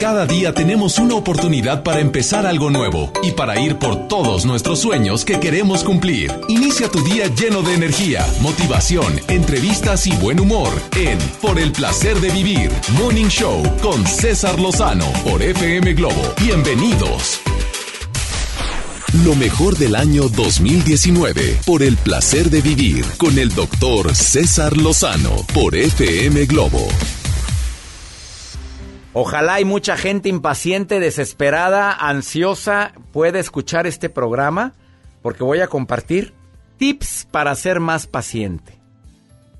Cada día tenemos una oportunidad para empezar algo nuevo y para ir por todos nuestros sueños que queremos cumplir. Inicia tu día lleno de energía, motivación, entrevistas y buen humor en Por el placer de vivir, Morning Show con César Lozano por FM Globo. Bienvenidos. Lo mejor del año 2019 por el placer de vivir con el doctor César Lozano por FM Globo. Ojalá hay mucha gente impaciente, desesperada, ansiosa pueda escuchar este programa porque voy a compartir tips para ser más paciente.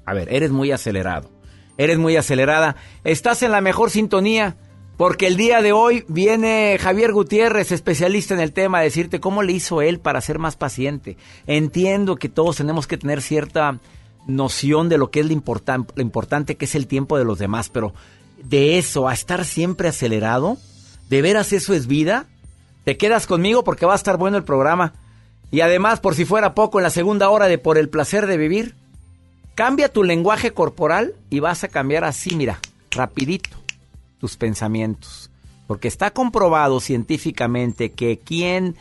A ver, eres muy acelerado, eres muy acelerada, estás en la mejor sintonía porque el día de hoy viene Javier Gutiérrez, especialista en el tema, a decirte cómo le hizo él para ser más paciente. Entiendo que todos tenemos que tener cierta noción de lo que es lo, lo importante que es el tiempo de los demás, pero de eso a estar siempre acelerado? ¿De veras eso es vida? Te quedas conmigo porque va a estar bueno el programa. Y además, por si fuera poco, en la segunda hora de Por el placer de vivir, cambia tu lenguaje corporal y vas a cambiar así, mira, rapidito, tus pensamientos. Porque está comprobado científicamente que quien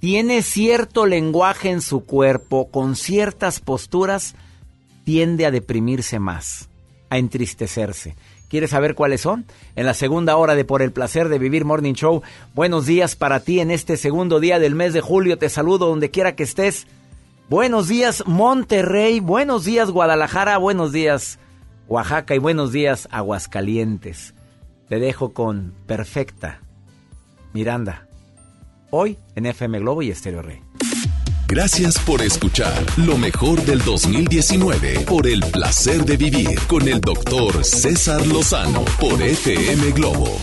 tiene cierto lenguaje en su cuerpo, con ciertas posturas, tiende a deprimirse más, a entristecerse. ¿Quieres saber cuáles son? En la segunda hora de Por el placer de vivir Morning Show. Buenos días para ti en este segundo día del mes de julio. Te saludo donde quiera que estés. Buenos días Monterrey, buenos días Guadalajara, buenos días Oaxaca y buenos días Aguascalientes. Te dejo con Perfecta Miranda. Hoy en FM Globo y Estéreo Rey. Gracias por escuchar lo mejor del 2019 por el placer de vivir con el doctor César Lozano por FM Globo.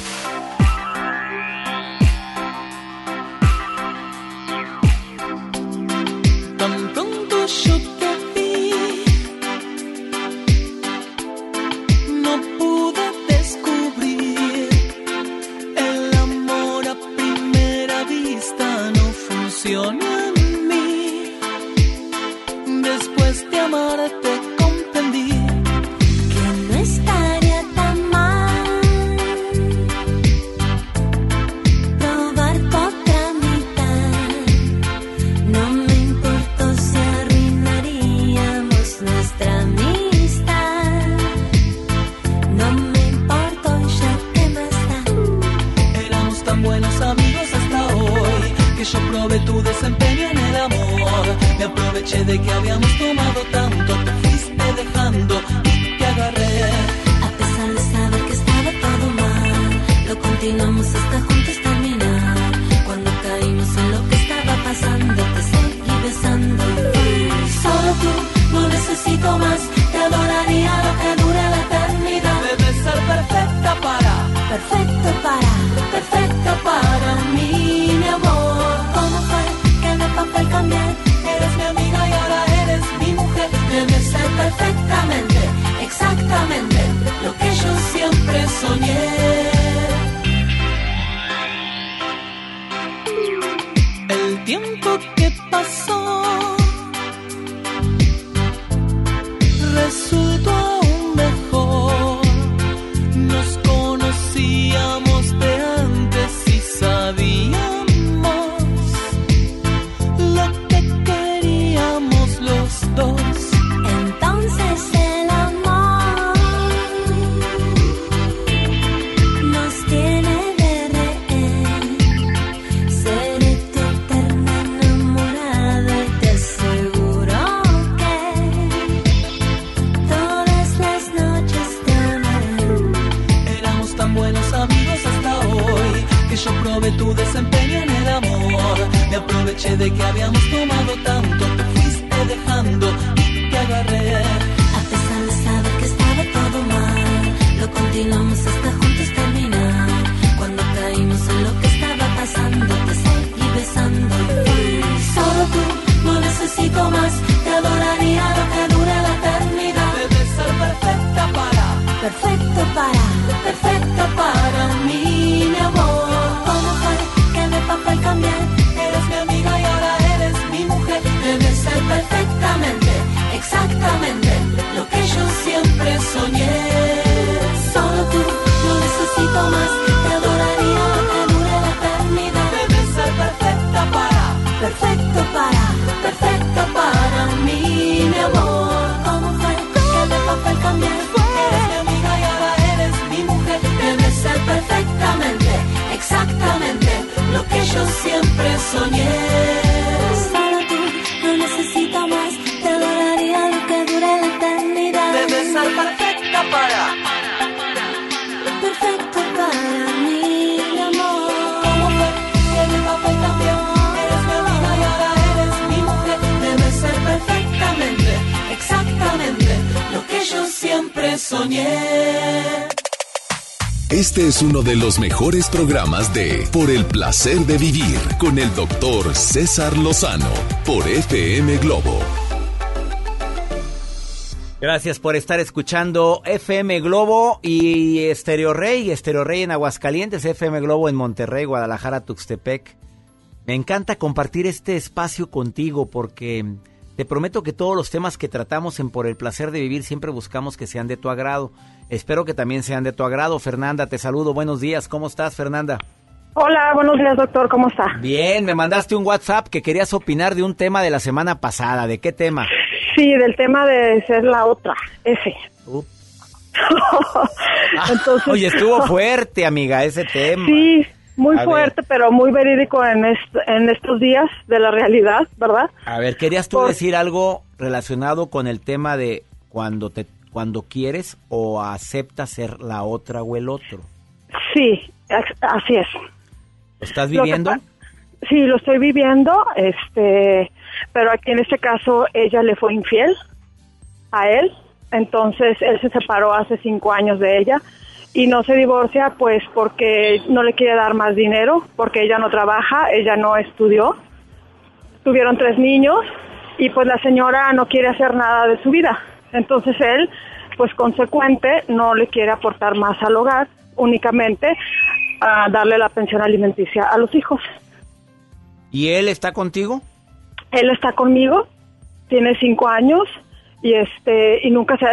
Perfecto para, perfecto de los mejores programas de Por el placer de vivir con el doctor César Lozano por FM Globo. Gracias por estar escuchando FM Globo y Estéreo Rey, Estéreo Rey en Aguascalientes, FM Globo en Monterrey, Guadalajara, Tuxtepec. Me encanta compartir este espacio contigo porque te prometo que todos los temas que tratamos en Por el placer de vivir siempre buscamos que sean de tu agrado. Espero que también sean de tu agrado. Fernanda, te saludo. Buenos días. ¿Cómo estás, Fernanda? Hola, buenos días, doctor. ¿Cómo está? Bien, me mandaste un WhatsApp que querías opinar de un tema de la semana pasada. ¿De qué tema? Sí, del tema de ser la otra, ese. Up. Entonces, Oye, estuvo fuerte, amiga, ese tema. Sí, muy A ver. fuerte, pero muy verídico en, est- en estos días de la realidad, ¿verdad? A ver, ¿querías tú Por- decir algo relacionado con el tema de cuando te cuando quieres o aceptas ser la otra o el otro? Sí, así es. ¿Lo estás Lo que viviendo? Sí, lo estoy viviendo, este, pero aquí en este caso ella le fue infiel a él, entonces él se separó hace cinco años de ella y no se divorcia pues porque no le quiere dar más dinero, porque ella no trabaja, ella no estudió, tuvieron tres niños y pues la señora no quiere hacer nada de su vida, entonces él pues consecuente no le quiere aportar más al hogar, únicamente a darle la pensión alimenticia a los hijos. ¿Y él está contigo? Él está conmigo, tiene cinco años y este y nunca se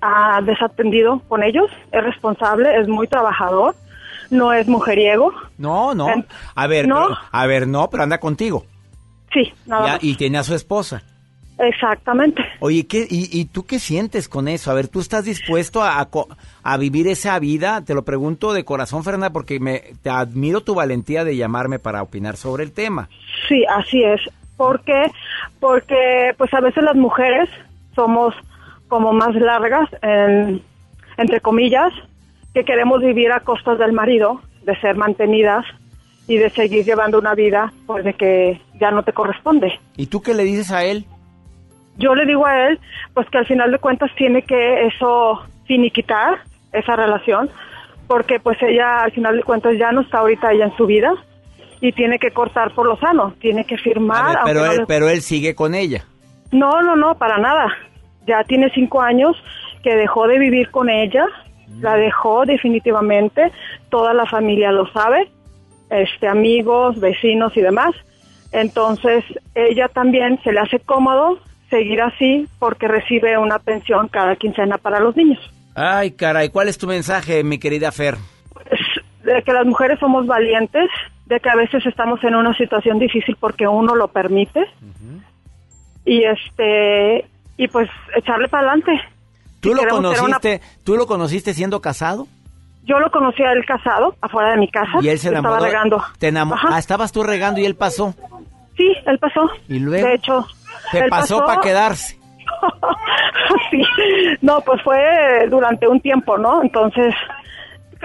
ha, desatendido con ellos. Es responsable, es muy trabajador, no es mujeriego. No, no. A ver, ¿No? pero- a ver, no, pero anda contigo. Sí, nada Ya, más. y tiene a su esposa. Exactamente. Oye, ¿qué, y, y tú qué sientes con eso? A ver, ¿tú estás dispuesto a, a a vivir esa vida? Te lo pregunto de corazón, Fernanda, porque me, te admiro tu valentía de llamarme para opinar sobre el tema. Sí, así es. ¿Por qué? Porque pues a veces las mujeres somos como más largas, en- entre comillas, que queremos vivir a costas del marido, de ser mantenidas y de seguir llevando una vida pues de que ya no te corresponde. ¿Y tú qué le dices a él? Yo le digo a él pues que al final de cuentas tiene que eso finiquitar esa relación porque pues ella al final de cuentas ya no está ahorita ella en su vida y tiene que cortar por lo sano, tiene que firmar. ver, pero, no él, le- pero él sigue con ella. no, no, no, para nada. Ya tiene cinco años que dejó de vivir con ella, la dejó definitivamente, toda la familia lo sabe, este, amigos, vecinos y demás. Entonces, ella también se le hace cómodo seguir así porque recibe una pensión cada quincena para los niños. Ay, caray, ¿cuál es tu mensaje, mi querida Fer? Es de que las mujeres somos valientes, de que a veces estamos en una situación difícil porque uno lo permite. Y este y pues echarle para adelante. ¿Tú Si lo ser una- conociste, tú lo conociste siendo casado? Yo lo conocí a él casado, afuera de mi casa. Y él se enamoró. Estaba regando. Te enamo- Ajá. Ah, estabas tú regando y él pasó. Sí, él pasó. ¿Y luego? De hecho. Se él pasó para quedarse. sí. No, pues fue durante un tiempo, ¿no? Entonces,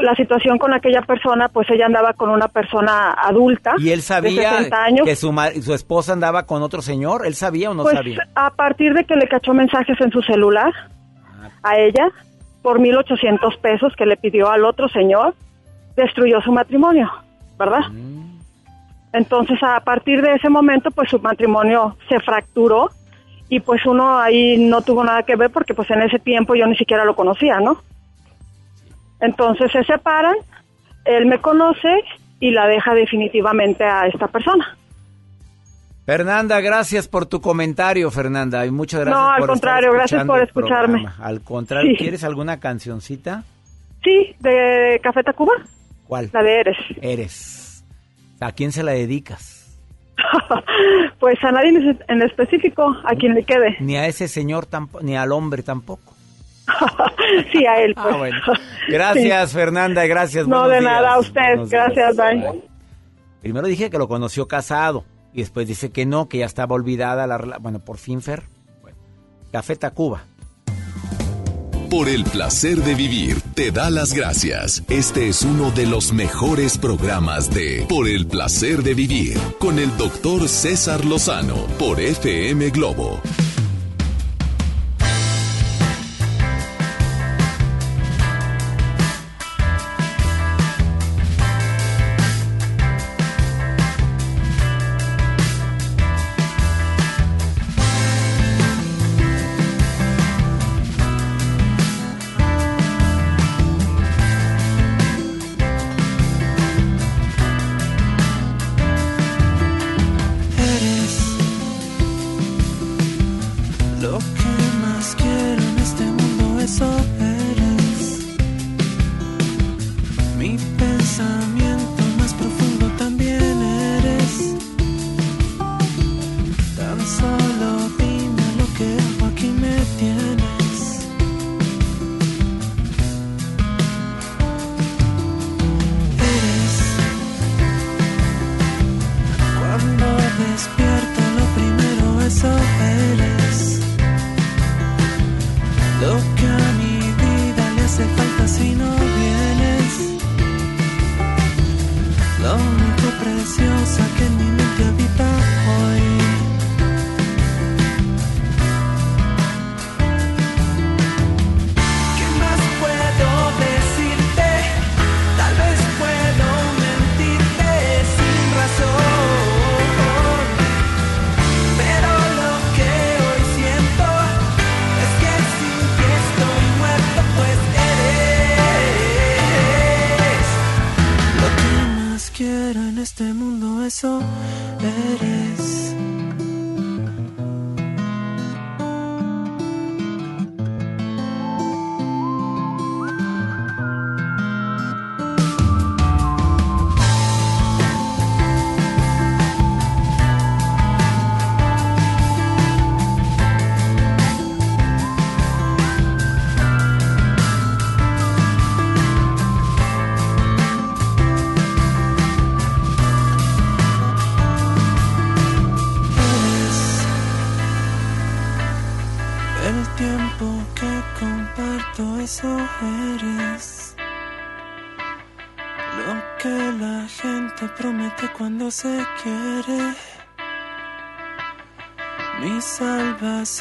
la situación con aquella persona, pues ella andaba con una persona adulta. ¿Y él De sabía 60 años. que su, su esposa andaba con otro señor? ¿Él sabía o no pues sabía? a partir de que le cachó mensajes en su celular a ella por 1.800 pesos que le pidió al otro señor, destruyó su matrimonio, ¿verdad? Mm. Entonces a partir de ese momento pues su matrimonio se fracturó y pues uno ahí no tuvo nada que ver porque pues en ese tiempo yo ni siquiera lo conocía, ¿no? Entonces se separan, él me conoce y la deja definitivamente a esta persona. Fernanda, gracias por tu comentario, Fernanda. Y muchas gracias No, al por contrario, estar gracias por escucharme. Al contrario, Sí. ¿quieres alguna cancioncita? Sí, de Café Tacuba, ¿Cuál? la de Eres. Eres. ¿A quién se la dedicas? pues a nadie en- en específico, a quien le quede. Ni a ese señor tampoco, ni al hombre tampoco. sí, a él. Pues. Ah, bueno. Gracias, Fernanda, gracias. No, de días. nada, a usted. Buenos. Gracias, bye. Primero dije que lo conoció casado. Y después dice que no, que ya estaba olvidada la relación. Bueno, por fin, Fer. Bueno, Café Tacuba. Por el placer de vivir, te da las gracias. Este es uno de los mejores programas de Por el placer de vivir con el doctor César Lozano por FM Globo.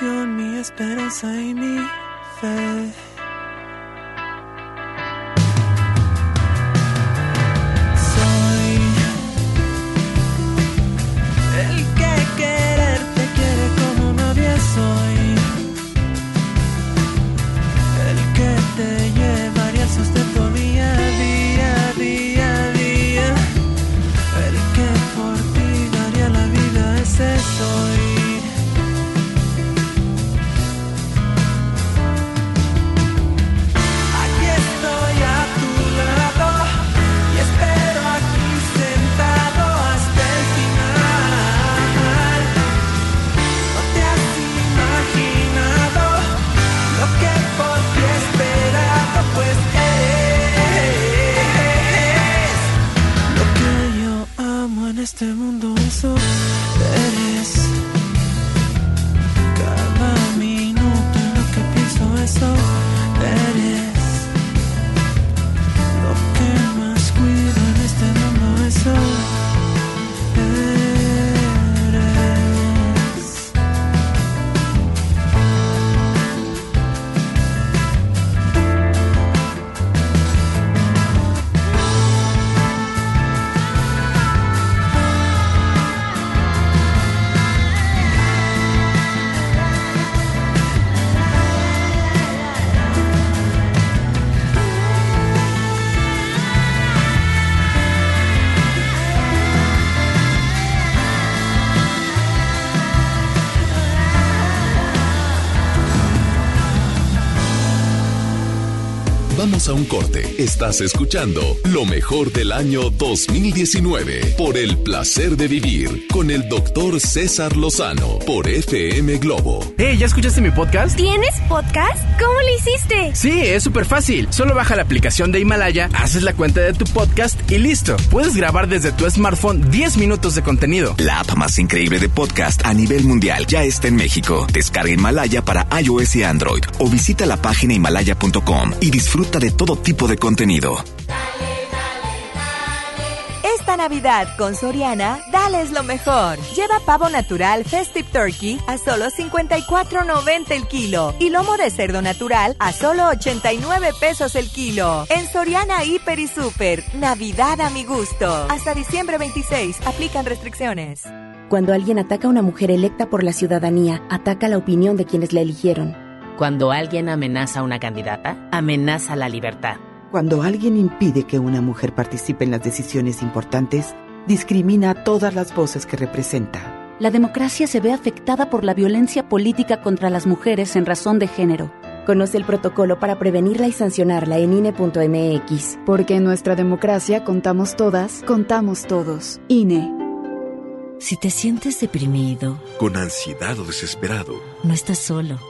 Salvación, mi esperanza y mi Vamos a un corte. Estás escuchando lo mejor del año 2019 por el placer de vivir con el doctor César Lozano por FM Globo. Hey, ¿ya escuchaste mi podcast? ¿Tienes podcast? ¿Cómo lo hiciste? Sí, es súper fácil. Solo baja la aplicación de Himalaya, haces la cuenta de tu podcast y listo. Puedes grabar desde tu smartphone 10 minutos de contenido. La app más increíble de podcast a nivel mundial ya está en México. Descarga Himalaya para iOS y Android o visita la página himalaya.com y disfruta de todo tipo de contenido. Esta Navidad con Soriana, dales lo mejor. Lleva pavo natural Festive Turkey a solo 54.90 el kilo y lomo de cerdo natural a solo 89 pesos el kilo. En Soriana Hiper y Super, Navidad a mi gusto. Hasta diciembre 26, aplican restricciones. Cuando alguien ataca a una mujer electa por la ciudadanía, ataca la opinión de quienes la eligieron. Cuando alguien amenaza a una candidata, amenaza la libertad. Cuando alguien impide que una mujer participe en las decisiones importantes, discrimina a todas las voces que representa. La democracia se ve afectada por la violencia política contra las mujeres en razón de género. Conoce el protocolo para prevenirla y sancionarla en INE.mx. Porque en nuestra democracia contamos todas, contamos todos. INE. Si te sientes deprimido, con ansiedad o desesperado, no estás solo.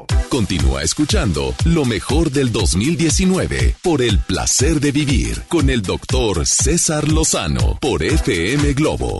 Continúa escuchando lo mejor del 2019 por el placer de vivir con el doctor César Lozano por FM Globo.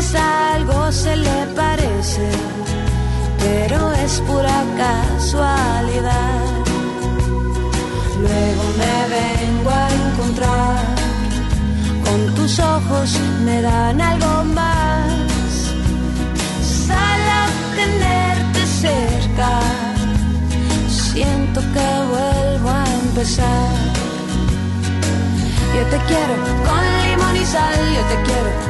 Veces algo se le parece, pero es pura casualidad. Luego me vengo a encontrar, con tus ojos me dan algo más. Solo tenerte cerca, siento que vuelvo a empezar. Yo te quiero con limón y sal, yo te quiero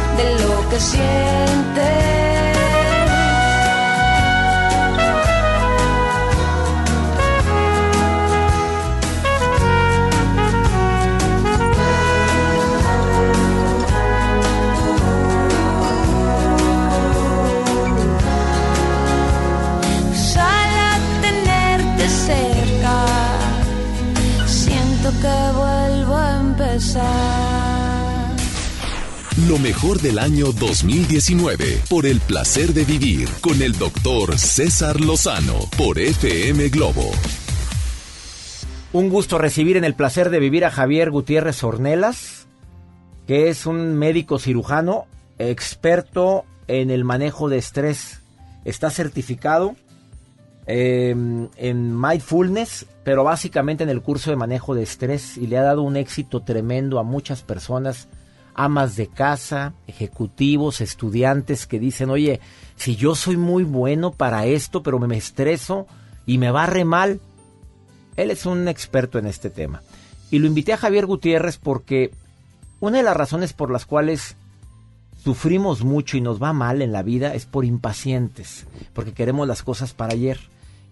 de lo que sientes. Lo mejor del año 2019 por el placer de vivir con el doctor César Lozano por FM Globo. Un gusto recibir en el placer de vivir a Javier Gutiérrez Ornelas, que es un médico cirujano experto en el manejo de estrés. Está certificado eh, en mindfulness, pero básicamente en el curso de manejo de estrés y le ha dado un éxito tremendo a muchas personas, amas de casa, ejecutivos, estudiantes que dicen, oye, si yo soy muy bueno para esto, pero me estreso y me va re mal, él es un experto en este tema. Y lo invité a Javier Gutiérrez porque una de las razones por las cuales sufrimos mucho y nos va mal en la vida es por impacientes, porque queremos las cosas para ayer.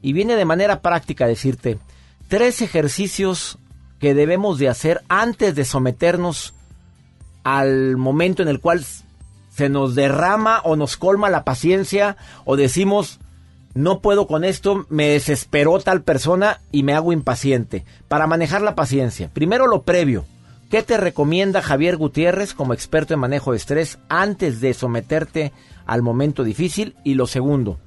Y viene de manera práctica decirte tres ejercicios que debemos de hacer antes de someternos al momento en el cual se nos derrama o nos colma la paciencia o decimos no puedo con esto, me desesperó tal persona y me hago impaciente. Para manejar la paciencia, primero lo previo. ¿Qué te recomienda Javier Gutiérrez como experto en manejo de estrés antes de someterte al momento difícil? Y lo segundo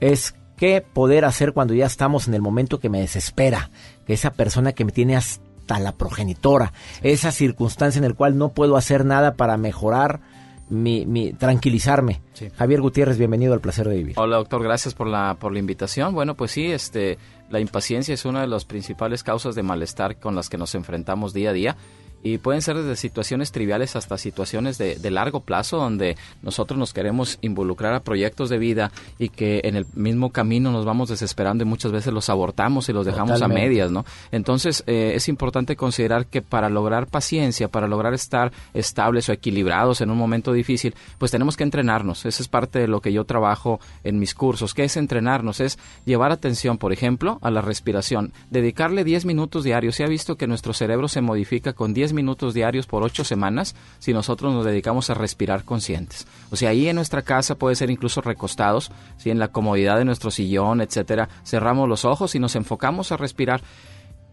es qué poder hacer cuando ya estamos en el momento que me desespera, que esa persona que me tiene hasta la progenitora, esa circunstancia en la cual no puedo hacer nada para mejorar mi, mi tranquilizarme. Javier Gutiérrez, bienvenido al placer de vivir. Hola doctor, gracias por la, por la invitación. Bueno, pues sí, este, la impaciencia es una de las principales causas de malestar con las que nos enfrentamos día a día y pueden ser desde situaciones triviales hasta situaciones de, de, largo plazo donde nosotros nos queremos involucrar a proyectos de vida y que en el mismo camino nos vamos desesperando y muchas veces los abortamos y los dejamos Totalmente. a medias, ¿no? Entonces eh, es importante considerar que para lograr paciencia, para lograr estar estables o equilibrados en un momento difícil, pues tenemos que entrenarnos. Esa es parte de lo que yo trabajo en mis cursos. ¿Qué es entrenarnos? Es llevar atención, por ejemplo, a la respiración, dedicarle 10 minutos diarios. Se ha visto que nuestro cerebro se modifica con 10 minutos diarios por ocho semanas si nosotros nos dedicamos a respirar conscientes. O sea, ahí en nuestra casa puede ser incluso recostados, si en la comodidad de nuestro sillón, etcétera, cerramos los ojos y nos enfocamos a respirar.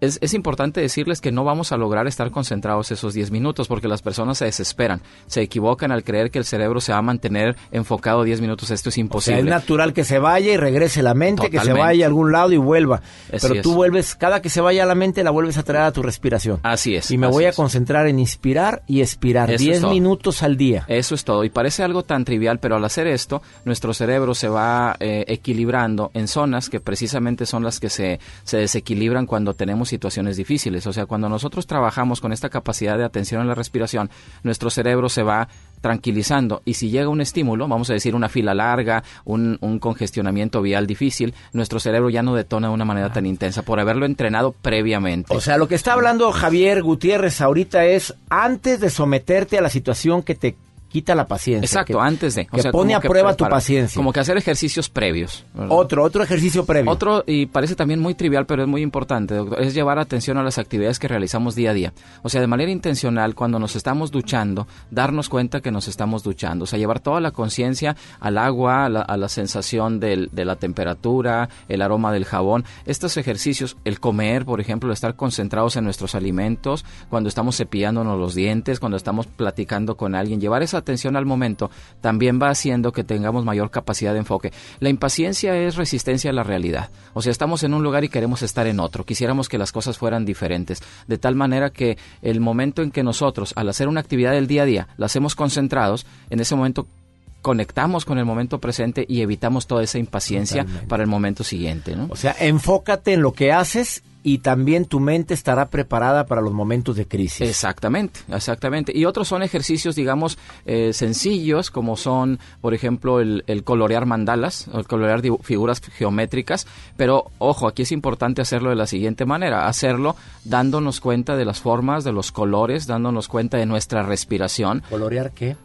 Es, es, importante decirles que no vamos a lograr estar concentrados esos 10 minutos porque las personas se desesperan, se equivocan al creer que el cerebro se va a mantener enfocado 10 minutos. Esto es imposible. O sea, es natural que se vaya y regrese la mente, Totalmente. que se vaya a algún lado y vuelva. Así Pero tú es. vuelves, cada que se vaya a la mente, la vuelves a traer a tu respiración. Así es. Y me voy a concentrar en inspirar y expirar Eso 10 minutos al día. Eso es todo. Y parece algo tan trivial, pero al hacer esto, nuestro cerebro se va eh, equilibrando en zonas que precisamente son las que se, se desequilibran cuando tenemos situaciones difíciles. O sea, cuando nosotros trabajamos con esta capacidad de atención a la respiración, nuestro cerebro se va tranquilizando y si llega un estímulo, vamos a decir una fila larga, un, un, congestionamiento vial difícil, nuestro cerebro ya no detona de una manera tan intensa por haberlo entrenado previamente. O sea, lo que está hablando Javier Gutiérrez ahorita es antes de someterte a la situación que te quita la paciencia. Exacto, que, antes de. O que sea, pone a prueba prepara, tu paciencia. Como que hacer ejercicios previos. ¿verdad? Otro, otro ejercicio previo. Otro, y parece también muy trivial, pero es muy importante, doctor, es llevar atención a las actividades que realizamos día a día. O sea, de manera intencional, cuando nos estamos duchando, darnos cuenta que nos estamos duchando. O sea, llevar toda la conciencia al agua, a la, a la sensación del, de la temperatura, el aroma del jabón. Estos ejercicios, el comer, por ejemplo, estar concentrados en nuestros alimentos, cuando estamos cepillándonos los dientes, cuando estamos platicando con alguien, llevar esa atención al momento también va haciendo que tengamos mayor capacidad de enfoque. La impaciencia es resistencia a la realidad. O sea, estamos en un lugar y queremos estar en otro. Quisiéramos que las cosas fueran diferentes. De tal manera que el momento en que nosotros, al hacer una actividad del día a día, la hacemos concentrados, en ese momento conectamos con el momento presente y evitamos toda esa impaciencia para el momento siguiente, ¿no? O sea, enfócate en lo que haces y también tu mente estará preparada para los momentos de crisis. Exactamente, exactamente. Y otros son ejercicios, digamos, eh, sencillos, como son, por ejemplo, el, el colorear mandalas, o el colorear figuras geométricas. Pero, ojo, aquí es importante hacerlo de la siguiente manera, hacerlo dándonos cuenta de las formas, de los colores, dándonos cuenta de nuestra respiración. ¿Colorear qué?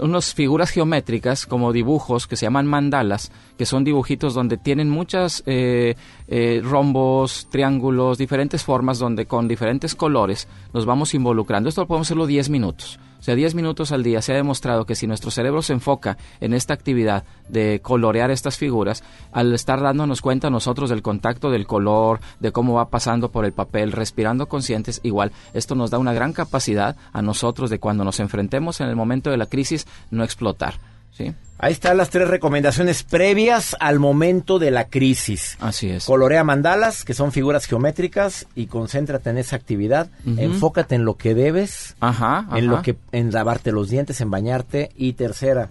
Unas figuras geométricas como dibujos que se llaman mandalas, que son dibujitos donde tienen muchas eh, eh, rombos, triángulos, diferentes formas donde con diferentes colores nos vamos involucrando. Esto lo podemos hacerlo 10 minutos. Sea, 10 minutos al día se ha demostrado que si nuestro cerebro se enfoca en esta actividad de colorear estas figuras, al estar dándonos cuenta nosotros del contacto del color, de cómo va pasando por el papel, respirando conscientes, igual esto nos da una gran capacidad a nosotros de cuando nos enfrentemos en el momento de la crisis no explotar. ¿Sí? Ahí están las tres recomendaciones previas al momento de la crisis. Así es. Colorea mandalas, que son figuras geométricas, y concéntrate en esa actividad. Enfócate en lo que debes, Ajá, en lo ajá. que, en lavarte los dientes, en bañarte. Y tercera,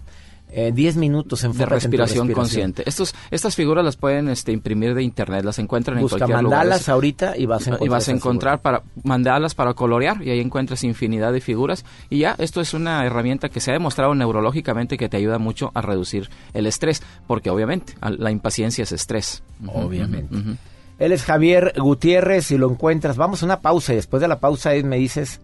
eh, 10 minutos de en tu respiración, respiración. consciente. Estos, estas figuras las pueden este, imprimir de internet, las encuentran Busca en cualquier lugar. mandalas ahorita y vas a encontrar. y vas a encontrar para mandalas para colorear y ahí encuentras infinidad de figuras y ya esto es una herramienta que se ha demostrado neurológicamente que te ayuda mucho a reducir el estrés porque obviamente la impaciencia es estrés Obviamente. Él es Javier Gutiérrez y lo encuentras. Vamos a una pausa y después de la pausa me dices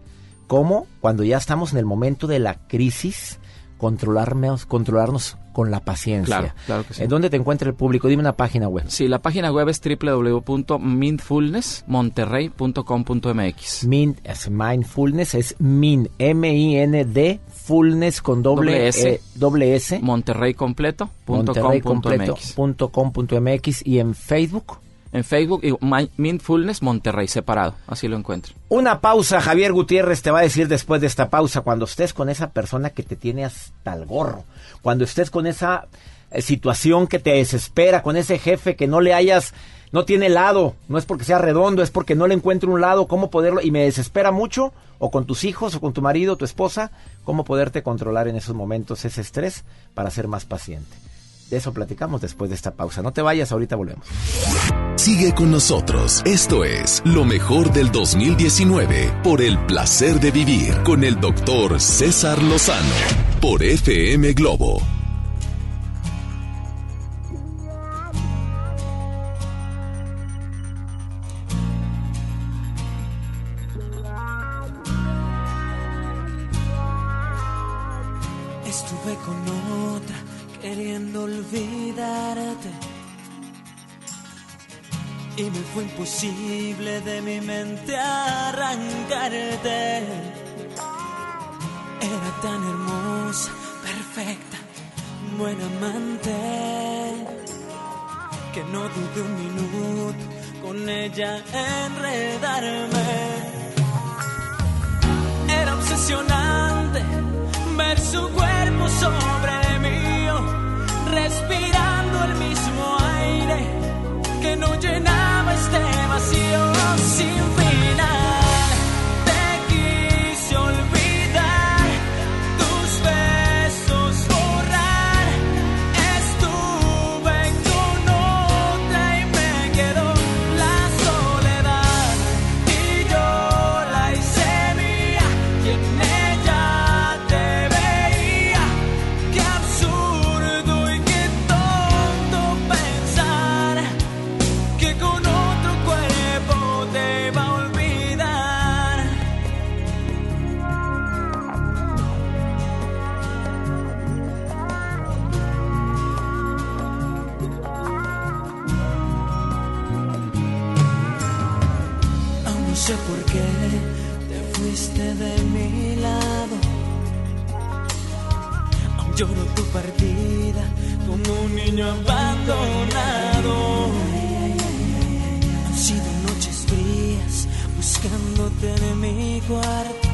cómo, cuando ya estamos en el momento de la crisis, controlarnos, controlarnos con la paciencia. Claro, claro que sí. ¿En dónde te encuentra el público? Dime una página web. Sí, la página web es www.mindfulnessmonterrey.com.mx. Min, es mindfulness es min, M-I-N-D, fullness con doble, Doble S. S, doble S, Monterrey completo punto Monterrey completo punto com punto MX y en Facebook. En Facebook, y Mi- Mindfulness Monterrey, separado. Así lo encuentro. Una pausa, Javier Gutiérrez te va a decir después de esta pausa, cuando estés con esa persona que te tiene hasta el gorro, cuando estés con esa eh, situación que te desespera, con ese jefe que no le hayas, no tiene lado, no es porque sea redondo, es porque no le encuentro un lado, cómo poderlo, y me desespera mucho, o con tus hijos, o con tu marido, tu esposa, cómo poderte controlar en esos momentos ese estrés para ser más paciente. De eso platicamos después de esta pausa. No te vayas, ahorita volvemos. Sigue con nosotros. Esto es lo mejor del 2019 por el placer de vivir con el doctor César Lozano por FM Globo. Queriendo olvidarte y me fue imposible de mi mente arrancarte. Era tan hermosa, perfecta, buena amante que no dudé un minuto con ella enredarme. Era obsesionante ver su cuerpo sobre mío, respirando el mismo aire que no llenaba este vacío niño abandonado. Han sido noches frías buscándote en mi cuarto.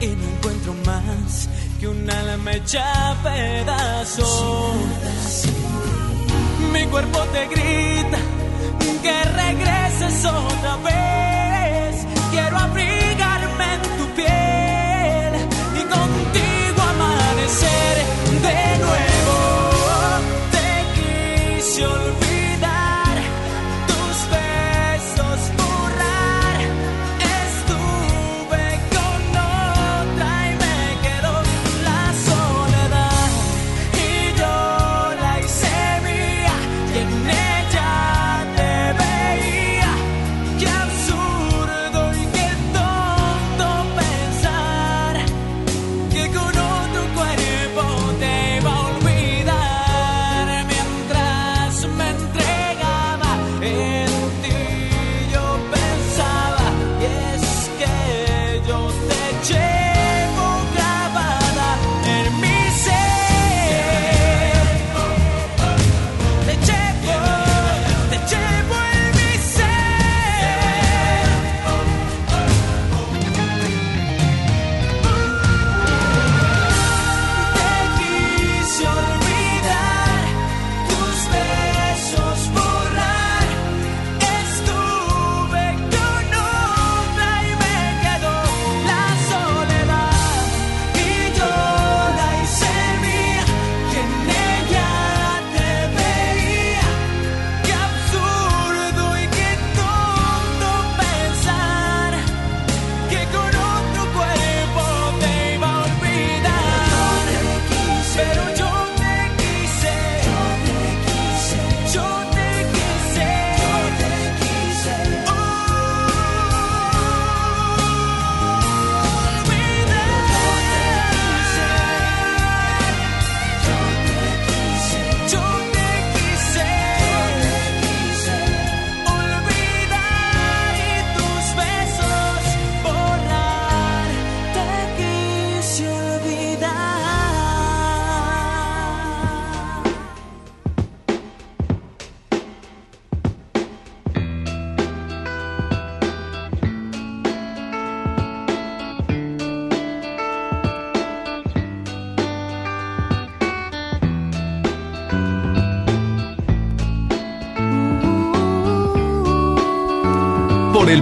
Y no encuentro más que un alma hecha pedazos. Mi cuerpo te grita que regreses otra vez. Quiero abrigarme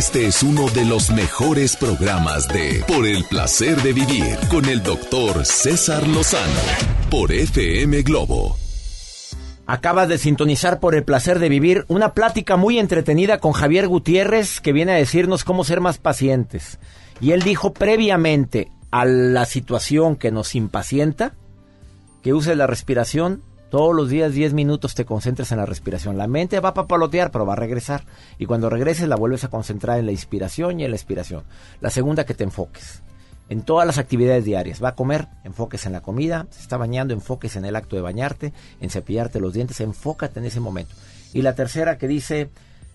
Este es uno de los mejores programas de Por el placer de vivir con el doctor César Lozano por FM Globo. Acabas de sintonizar por el placer de vivir una plática muy entretenida con Javier Gutiérrez que viene a decirnos cómo ser más pacientes. Y él dijo previamente a la situación que nos impacienta que uses la respiración todos los días 10 minutos te concentras en la respiración. La mente va a papalotear, pero va a regresar. Y cuando regreses la vuelves a concentrar en la inspiración y en la expiración. La segunda, que te enfoques. En todas las actividades diarias. Va a comer, enfoques en la comida. Se está bañando, enfoques en el acto de bañarte, en cepillarte los dientes. Enfócate en ese momento. Y la tercera que dice...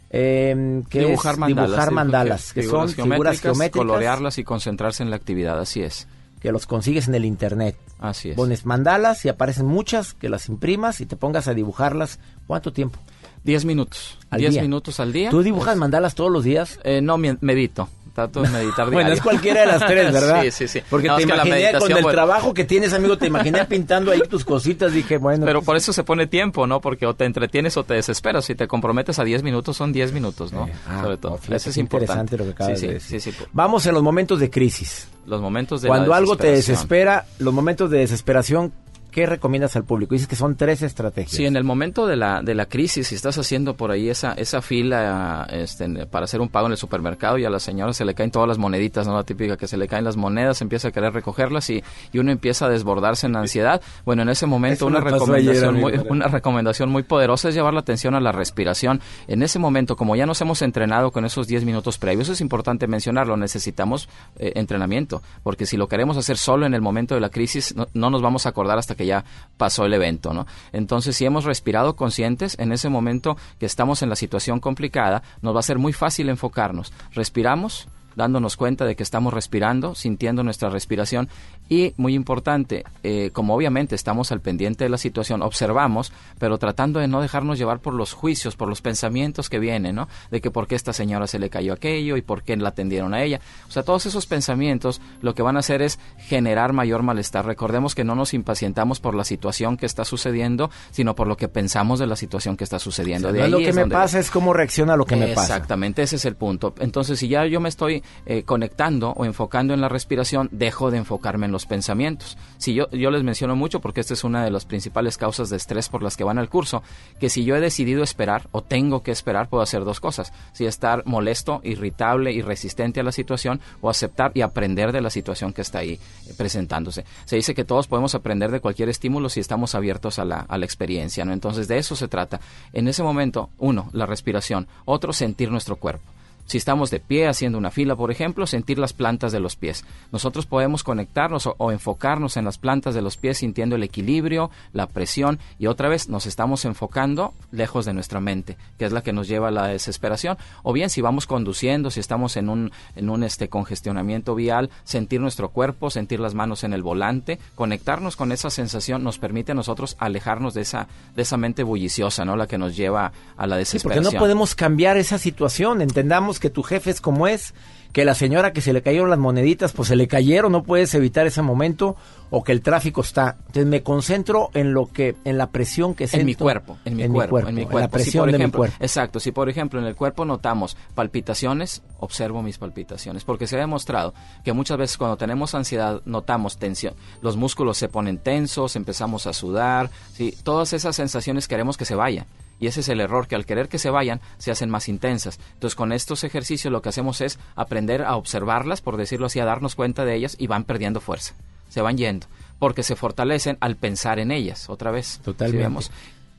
eh, que dibujar es mandalas, dibujar mandalas, que son figuras geométricas colorearlas y concentrarse en la actividad, así es. Que los consigues en el internet. Así es. Pones mandalas y aparecen muchas, que las imprimas y te pongas a dibujarlas. ¿Cuánto tiempo? 10 minutos. Al 10 día. minutos al día. ¿Tú dibujas mandalas todos los días? Eh, no, mi- medito. Trato de meditar Bueno, es cualquiera de las tres, ¿verdad? sí, sí, sí. Porque No, te imaginé con el bueno, trabajo que tienes, amigo, te imaginé pintando ahí tus cositas. Dije, bueno. Pero por eso se pone tiempo, ¿no? Porque o te entretienes o te desesperas. Si te comprometes a 10 minutos, son 10 minutos, ¿no? ah, Sobre todo. no, fíjate eso es importante. interesante lo que acabas sí, de decir. sí, sí, por- Vamos en los momentos de crisis. Los momentos de Cuando la algo te desespera, los momentos de desesperación, ¿qué recomiendas al público? Dices que son tres estrategias. Sí, en el momento de la, de la crisis, si estás haciendo por ahí esa, esa fila este, para hacer un pago en el supermercado y a la señora se le caen todas las moneditas, ¿no? La típica que se le caen las monedas, empieza a querer recogerlas y, y uno empieza a desbordarse en ansiedad. Bueno, en ese momento una recomendación, ayer, muy, una recomendación muy poderosa es llevar la atención a la respiración. En ese momento, como ya nos hemos entrenado con esos 10 minutos previos, es importante mencionarlo, necesitamos eh, entrenamiento, porque si lo queremos hacer solo en el momento de la crisis, no, no nos vamos a acordar hasta que ya pasó el evento, ¿no? Entonces, si hemos respirado conscientes, en ese momento que estamos en la situación complicada, nos va a ser muy fácil enfocarnos. Respiramos, dándonos cuenta de que estamos respirando, sintiendo nuestra respiración y, muy importante, eh, como obviamente estamos al pendiente de la situación, observamos, pero tratando de no dejarnos llevar por los juicios, por los pensamientos que vienen, ¿no? De que por qué esta señora se le cayó aquello y por qué la atendieron a ella. O sea, todos esos pensamientos lo que van a hacer es generar mayor malestar. Recordemos que no nos impacientamos por la situación que está sucediendo, sino por lo que pensamos de la situación que está sucediendo. De no es lo ahí que me pasa, es cómo reacciona a lo que me pasa. Exactamente, ese es el punto. Entonces, si ya yo me estoy eh, conectando o enfocando en la respiración, dejo de enfocarme en los pensamientos. Si yo, yo les menciono mucho, porque esta es una de las principales causas de estrés por las que van al curso, que si yo he decidido esperar o tengo que esperar, puedo hacer dos cosas. Si estar molesto, irritable y resistente a la situación, o aceptar y aprender de la situación que está ahí eh, presentándose. Se dice que todos podemos aprender de cualquier estímulo si estamos abiertos a la, a la experiencia, ¿no? Entonces, de eso se trata. En ese momento, uno, la respiración, otro, sentir nuestro cuerpo. Si estamos de pie haciendo una fila, por ejemplo, sentir las plantas de los pies. Nosotros podemos conectarnos o, o enfocarnos en las plantas de los pies sintiendo el equilibrio, la presión y otra vez nos estamos enfocando lejos de nuestra mente, que es la que nos lleva a la desesperación. O bien si vamos conduciendo, si estamos en un, en un este congestionamiento vial, sentir nuestro cuerpo, sentir las manos en el volante, conectarnos con esa sensación nos permite a nosotros alejarnos de esa, de esa mente bulliciosa, ¿no? La que nos lleva a la Sí, porque desesperación. no podemos cambiar esa situación. Entendamos que tu jefe es como es, que la señora que se le cayeron las moneditas, pues se le cayeron, no puedes evitar ese momento, o que el tráfico está. Entonces me concentro en lo que, en la presión que siento. en mi cuerpo, en mi cuerpo, en mi cuerpo. la Si, presión de mi cuerpo. Exacto, si por ejemplo en el cuerpo notamos palpitaciones, observo mis palpitaciones, porque se ha demostrado que muchas veces cuando tenemos ansiedad notamos tensión, los músculos se ponen tensos, empezamos a sudar, ¿sí? todas esas sensaciones queremos que se vayan. Y ese es el error, que al querer que se vayan, se hacen más intensas. Entonces, con estos ejercicios lo que hacemos es aprender a observarlas, por decirlo así, a darnos cuenta de ellas y van perdiendo fuerza. Se van yendo, porque se fortalecen al pensar en ellas, otra vez. Totalmente.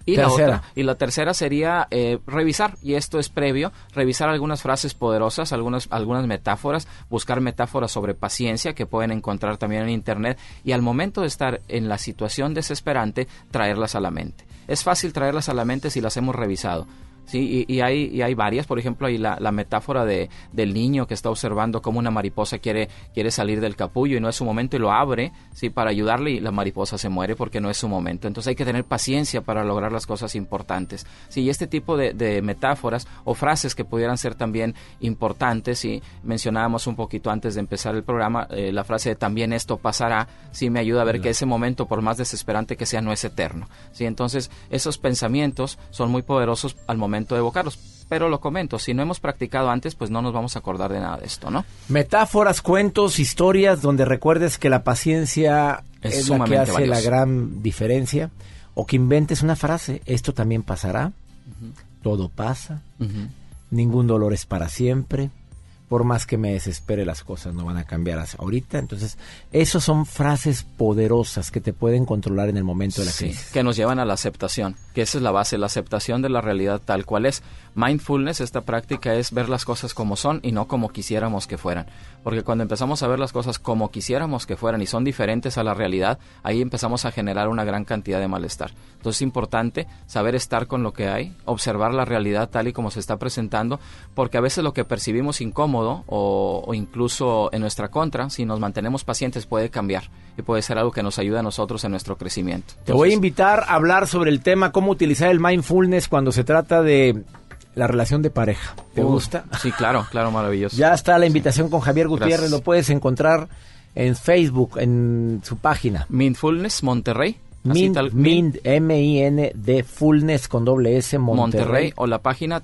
Y la, Tercera. otra, y la tercera sería eh, revisar, y esto es previo, revisar algunas frases poderosas, algunas, algunas metáforas, buscar metáforas sobre paciencia que pueden encontrar también en Internet, y al momento de estar en la situación desesperante, traerlas a la mente. Es fácil traerlas a la mente si las hemos revisado. Sí, y, y hay, y hay varias, por ejemplo, hay la, la metáfora de, del niño que está observando cómo una mariposa quiere, quiere salir del capullo y no es su momento y lo abre, sí, para ayudarle y la mariposa se muere porque no es su momento. Entonces hay que tener paciencia para lograr las cosas importantes. Sí, y este tipo de, de metáforas o frases que pudieran ser también importantes, y mencionábamos un poquito antes de empezar el programa, eh, la frase de también esto pasará, sí me ayuda a ver que ese momento, por más desesperante que sea, no es eterno. Sí, entonces esos pensamientos son muy poderosos al momento de evocarlos. pero lo comento, si no hemos practicado antes, pues no nos vamos a acordar de nada de esto, ¿no? Metáforas, cuentos, historias donde recuerdes que la paciencia Es es, la que hace la gran diferencia. O que inventes una frase, esto también pasará, todo pasa, ningún dolor es para siempre, por más que me desespere las cosas no van a cambiar ahorita. Entonces, esos son frases poderosas que te pueden controlar en el momento de la Sí, crisis. que nos llevan a la aceptación, que esa es la base, la aceptación de la realidad tal cual es. Mindfulness, esta práctica es ver las cosas como son y no como quisiéramos que fueran. Porque cuando empezamos a ver las cosas como quisiéramos que fueran y son diferentes a la realidad, ahí empezamos a generar una gran cantidad de malestar. Entonces es importante saber estar con lo que hay, observar la realidad tal y como se está presentando, porque a veces lo que percibimos incómodo o, o incluso en nuestra contra, si nos mantenemos pacientes, puede cambiar y puede ser algo que nos ayude a nosotros en nuestro crecimiento. Te voy a invitar a hablar sobre el tema cómo utilizar el mindfulness cuando se trata de la relación de pareja. ¿Te Uh, gusta? Sí, claro, claro, maravilloso. Ya está la invitación con Javier Gutiérrez, Gracias. lo puedes encontrar en Facebook, en su página. Mindfulness Monterrey. Mind, tal- Mind, M-I-N-D, fullness con doble S, Monterrey. Monterrey. o la página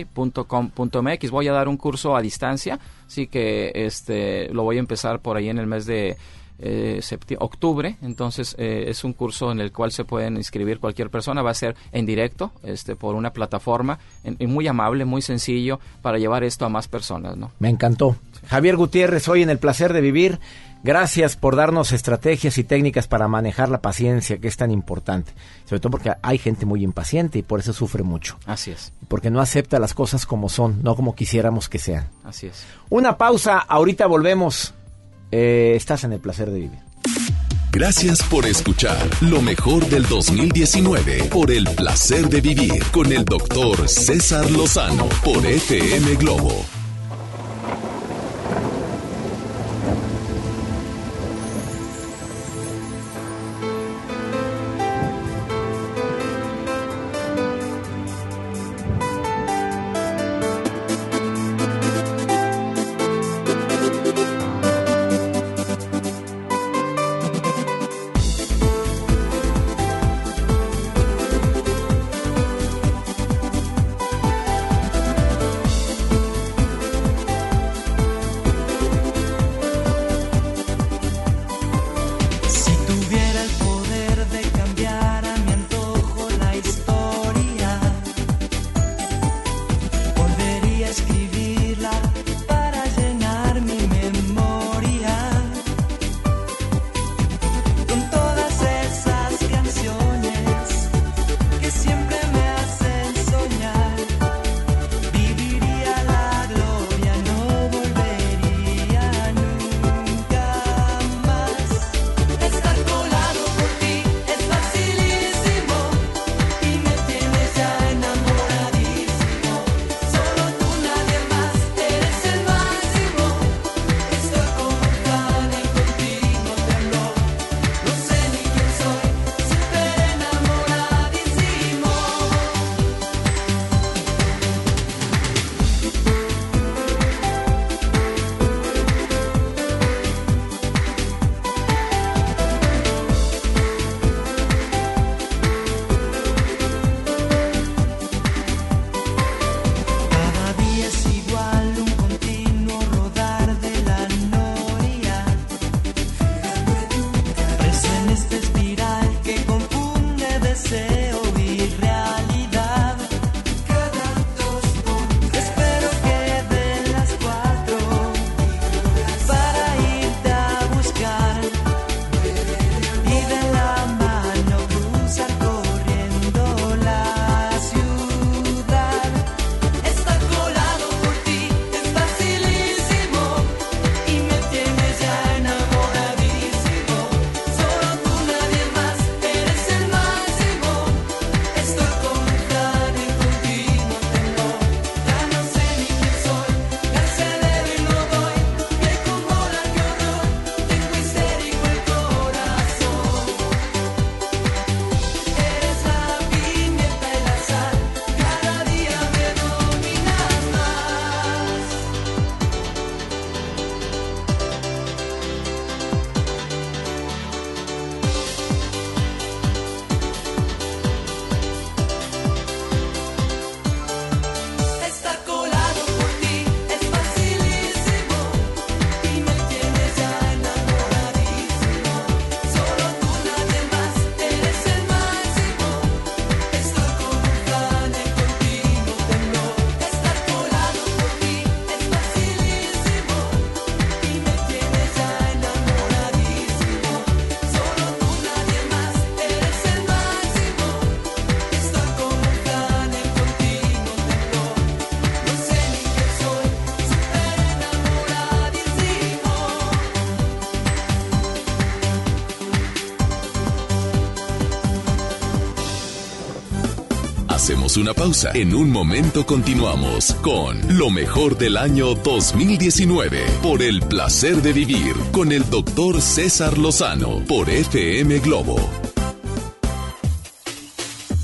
www.mindfulnessmonterrey.com.mx. Voy a dar un curso a distancia, así que este lo voy a empezar por ahí en el mes de eh, octubre. Entonces eh, es un curso en el cual se pueden inscribir cualquier persona. Va a ser en directo, este por una plataforma en- y muy amable, muy sencillo para llevar esto a más personas, ¿no? Me encantó. Javier Gutiérrez, hoy en El Placer de Vivir, gracias por darnos estrategias y técnicas para manejar la paciencia, que es tan importante. Sobre todo porque hay gente muy impaciente y por eso sufre mucho. Así es, Porque no acepta las cosas como son, no como quisiéramos que sean. así es. Una pausa, ahorita volvemos. Eh, estás en El Placer de Vivir. Gracias por escuchar lo mejor del 2019 por el placer de vivir con el doctor César Lozano por FM Globo. Una pausa. En un momento continuamos con lo mejor del año 2019 por el placer de vivir con el doctor César Lozano por FM Globo.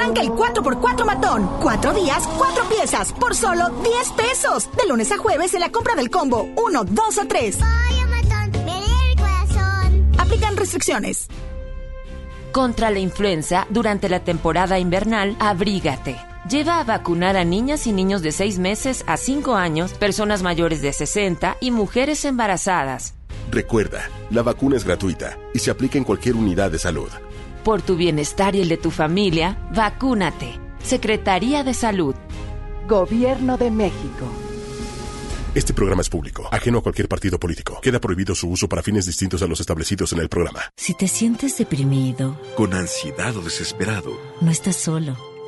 Arranca el 4x4 matón. Cuatro días, cuatro piezas, por solo 10 pesos. De lunes a jueves en la compra del combo 1, 2 o 3. Aplican restricciones. Contra la influenza, durante la temporada invernal, abrígate. Lleva a vacunar a niñas y niños de 6 meses a 5 años, personas mayores de 60 y mujeres embarazadas. Recuerda, la vacuna es gratuita y se aplica en cualquier unidad de salud. Por tu bienestar y el de tu familia, vacúnate. Secretaría de Salud. Gobierno de México. Este programa es público, ajeno a cualquier partido político. Queda prohibido su uso para fines distintos a los establecidos en el programa. Si te sientes deprimido, Con ansiedad o desesperado, no estás solo.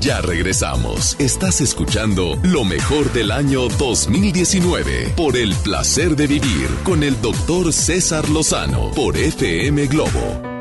Ya regresamos. Estás escuchando lo mejor del año 2019 por el placer de vivir con el doctor César Lozano por FM Globo.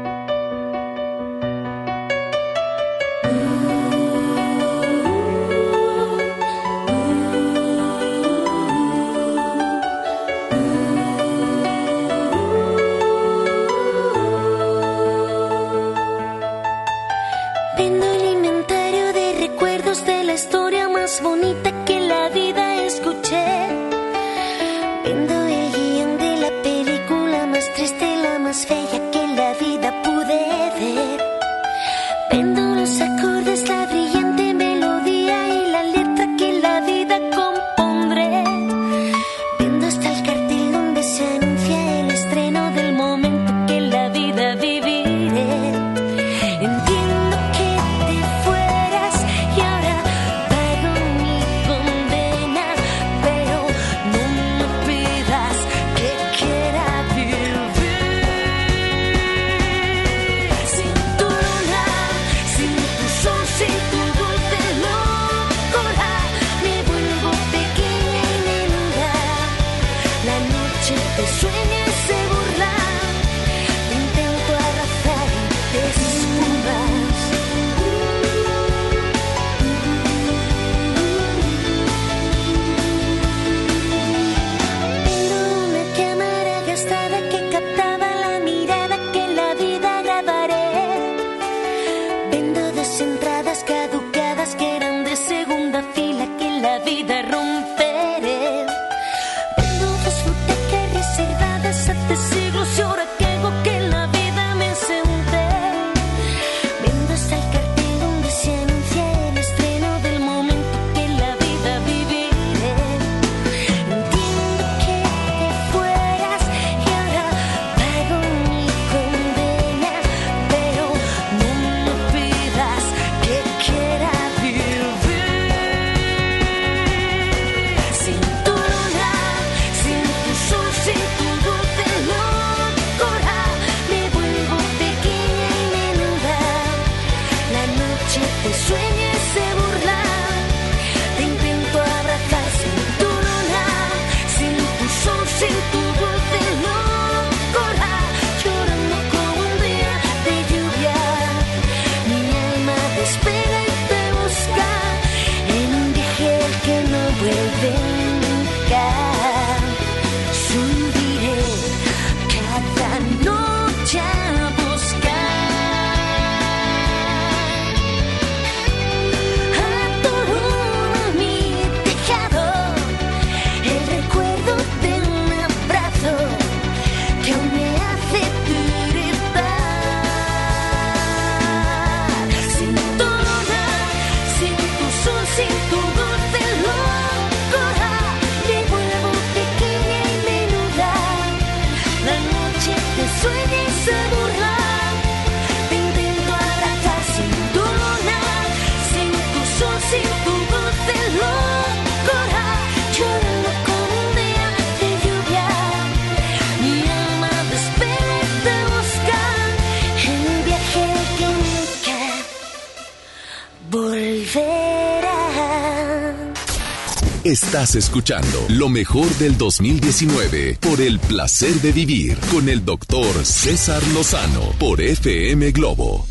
Estás escuchando lo mejor del 2019 por el placer de vivir con el doctor César Lozano por FM Globo.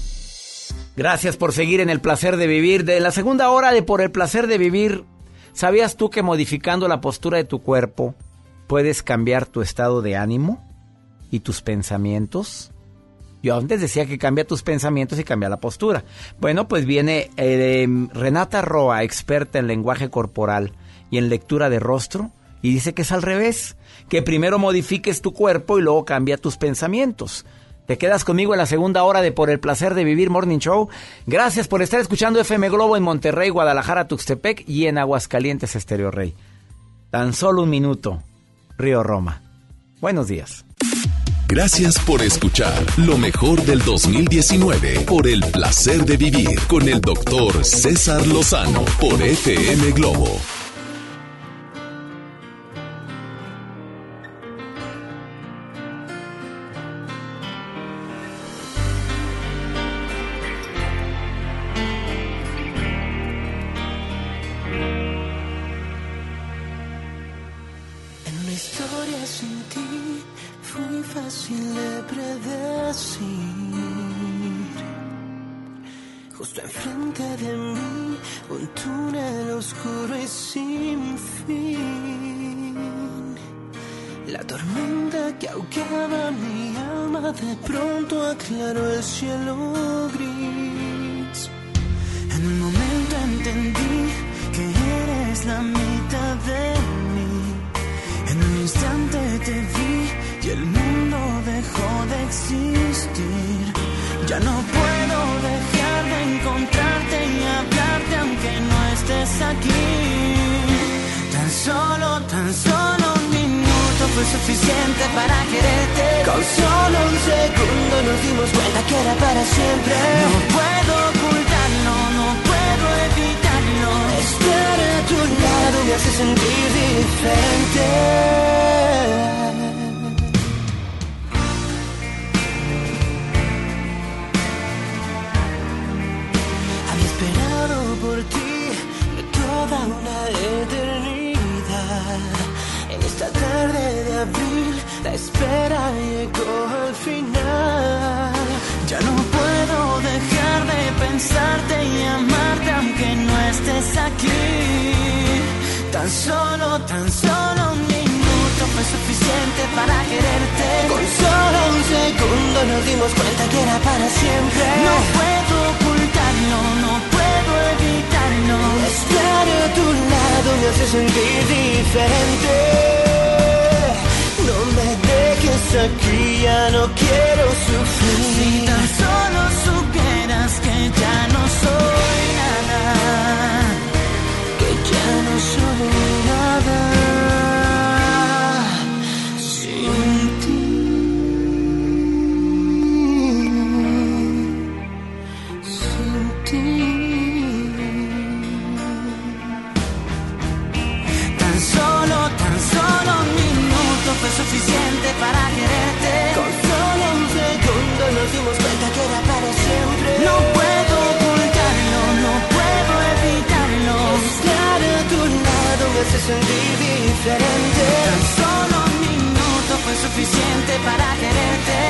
Gracias por seguir en el placer de vivir. De la segunda hora de Por el placer de vivir, ¿sabías tú que modificando la postura de tu cuerpo puedes cambiar tu estado de ánimo y tus pensamientos? Yo antes decía que cambia tus pensamientos y cambia la postura. Bueno, pues viene eh, Renata Roa, experta en lenguaje corporal y en lectura de rostro, y dice que es al revés, que primero modifiques tu cuerpo y luego cambia tus pensamientos. Te quedas conmigo en la segunda hora de Por el placer de vivir Morning Show. Gracias por estar escuchando FM Globo en Monterrey, Guadalajara, Tuxtepec y en Aguascalientes, Estéreo Rey. Tan solo un minuto. Río Roma. Buenos días. Gracias por escuchar lo mejor del 2019 por el placer de vivir con el doctor César Lozano por FM Globo. Pronto aclaró el cielo gris. En un momento entendí que eres la mitad de mí. En un instante te vi y el mundo dejó de existir. Ya no puedo dejar de encontrarte y hablarte aunque no estés aquí. Tan solo, tan solo fue suficiente para quererte. Con solo un segundo nos dimos cuenta que era para siempre. No puedo ocultarlo, no puedo evitarlo. Estar a tu lado me hace sentir diferente. Había esperado por ti toda una eternidad. En esta tarde de abril, la espera llegó al final. Ya no puedo dejar de pensarte y amarte aunque no estés aquí. Tan solo, tan solo un minuto fue suficiente para quererte. Con solo un segundo nos dimos cuenta que era para siempre. No puedo ocultarlo, no puedo evitarlo. Estar a tu lado me hace diferente. No me dejes aquí, ya no quiero sufrir. Si tan solo supieras que ya no soy nada, que ya no soy nada.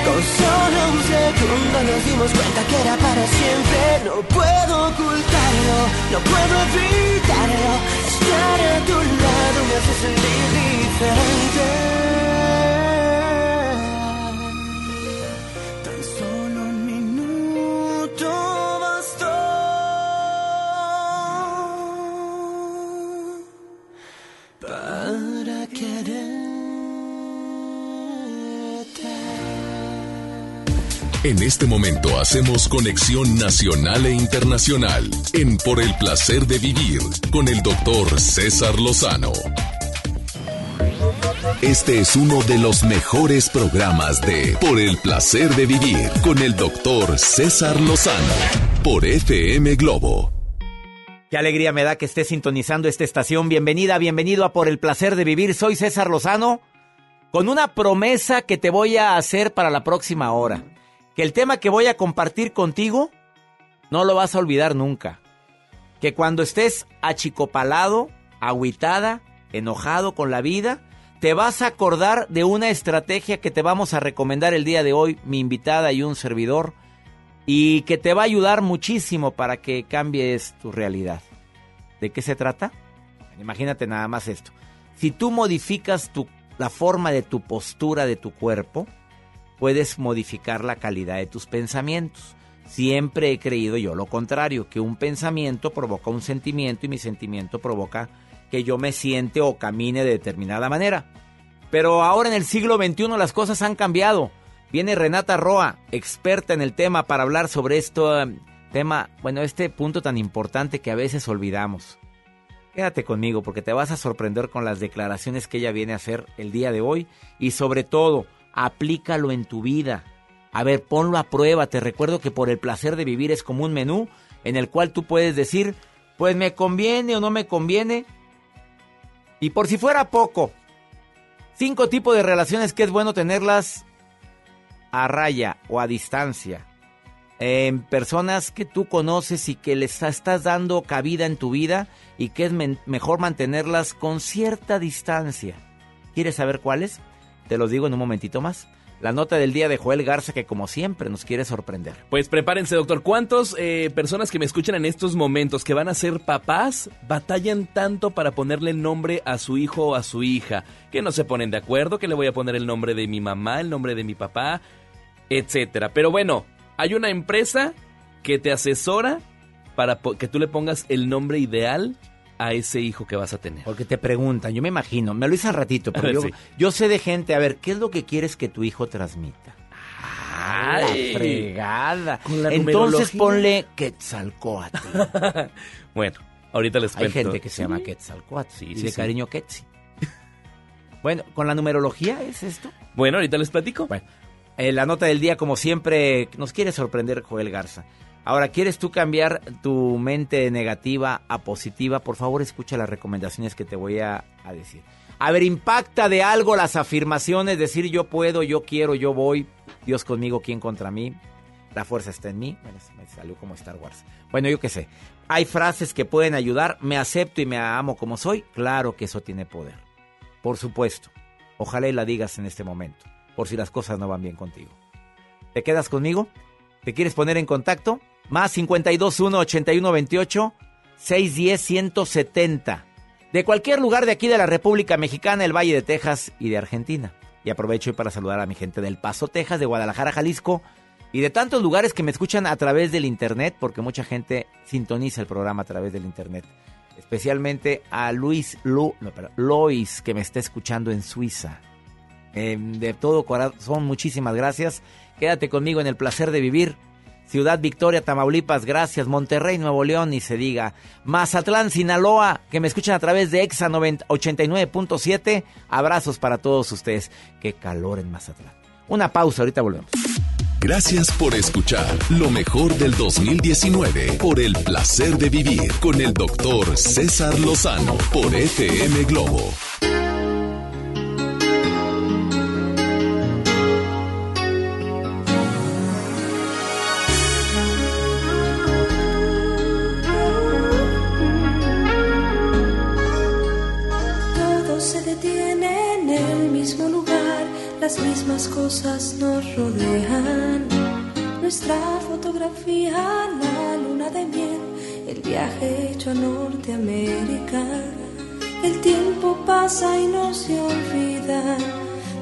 Con solo un segundo nos dimos cuenta que era para siempre. No puedo ocultarlo, no puedo evitarlo. Estar a tu lado me hace sentir diferente. En este momento hacemos conexión nacional e internacional en Por el placer de vivir con el doctor César Lozano. Este es uno de los mejores programas de Por el placer de vivir con el doctor César Lozano por FM Globo. Qué alegría me da que estés sintonizando esta estación. Bienvenida, bienvenido a Por el placer de vivir. Soy César Lozano con una promesa que te voy a hacer para la próxima hora. Que el tema que voy a compartir contigo no lo vas a olvidar nunca. Que cuando estés achicopalado, agüitada, enojado con la vida, te vas a acordar de una estrategia que te vamos a recomendar el día de hoy, mi invitada y un servidor, y que te va a ayudar muchísimo para que cambies tu realidad. ¿De qué se trata? Imagínate nada más esto. Si tú modificas tu, la forma de tu postura de tu cuerpo, puedes modificar la calidad de tus pensamientos. Siempre he creído yo lo contrario, que un pensamiento provoca un sentimiento y mi sentimiento provoca que yo me siente o camine de determinada manera. Pero ahora en el siglo XXI las cosas han cambiado. Viene Renata Roa, experta en el tema, para hablar sobre este tema, bueno, este punto tan importante que a veces olvidamos. Quédate conmigo porque te vas a sorprender con las declaraciones que ella viene a hacer el día de hoy y sobre todo, aplícalo en tu vida. A ver, ponlo a prueba. Te recuerdo que por el placer de vivir es como un menú en el cual tú puedes decir, pues me conviene o no me conviene. Y por si fuera poco, cinco tipos de relaciones que es bueno tenerlas a raya o a distancia. En personas que tú conoces y que les estás dando cabida en tu vida y que es mejor mantenerlas con cierta distancia. ¿Quieres saber cuáles? Te los digo en un momentito más. La nota del día de Joel Garza que como siempre nos quiere sorprender. Pues prepárense doctor. ¿Cuántas eh, personas que me escuchan en estos momentos que van a ser papás batallan tanto para ponerle nombre a su hijo o a su hija? Que no se ponen de acuerdo, que le voy a poner el nombre de mi mamá, el nombre de mi papá, etcétera. Pero bueno, hay una empresa que te asesora para que tú le pongas el nombre ideal a ese hijo que vas a tener. Porque te preguntan, yo me imagino, me lo hice al ratito, pero yo, yo, sé de gente, a ver, ¿qué es lo que quieres que tu hijo transmita? ¡Ah, la fregada! Entonces ponle Quetzalcoatl. bueno, ahorita les cuento. Hay gente que se llama Quetzalcoatl sí, y de cariño Quetzi. bueno, ¿con la numerología es esto? Bueno, ahorita les platico. Bueno, eh, la nota del día, como siempre, nos quiere sorprender Joel Garza. Ahora, ¿quieres tú cambiar tu mente negativa a positiva? Por favor, escucha las recomendaciones que te voy a, decir. A ver, impacta de algo las afirmaciones, decir yo puedo, yo quiero, yo voy, Dios conmigo, ¿quién contra mí? La fuerza está en mí. Bueno, me salió como Star Wars. Bueno, yo qué sé. Hay frases que pueden ayudar. Me acepto y me amo como soy. Claro que eso tiene poder. Por supuesto. Ojalá y la digas en este momento. Por si las cosas no van bien contigo. ¿Te quedas conmigo? ¿Te quieres poner en contacto? Más 521 8128 610 170. De cualquier lugar de aquí de la República Mexicana, el Valle de Texas y de Argentina. Y aprovecho para saludar a mi gente del Paso, Texas, de Guadalajara, Jalisco y de tantos lugares que me escuchan a través del internet, porque mucha gente sintoniza el programa a través del internet. Especialmente a Luis Lois, que me está escuchando en Suiza. Em, de todo corazón, muchísimas gracias. Quédate conmigo en el placer de vivir. Ciudad Victoria, Tamaulipas, gracias. Monterrey, Nuevo León, ni se diga. Mazatlán, Sinaloa, que me escuchan a través de EXA 89.7. Abrazos para todos ustedes. Qué calor en Mazatlán. Una pausa, ahorita volvemos. Gracias por escuchar lo mejor del 2019 por el placer de vivir con el doctor César Lozano por FM Globo. Las mismas cosas nos rodean. Nuestra fotografía, la luna de miel, el viaje hecho a Norteamérica. El tiempo pasa y no se olvida,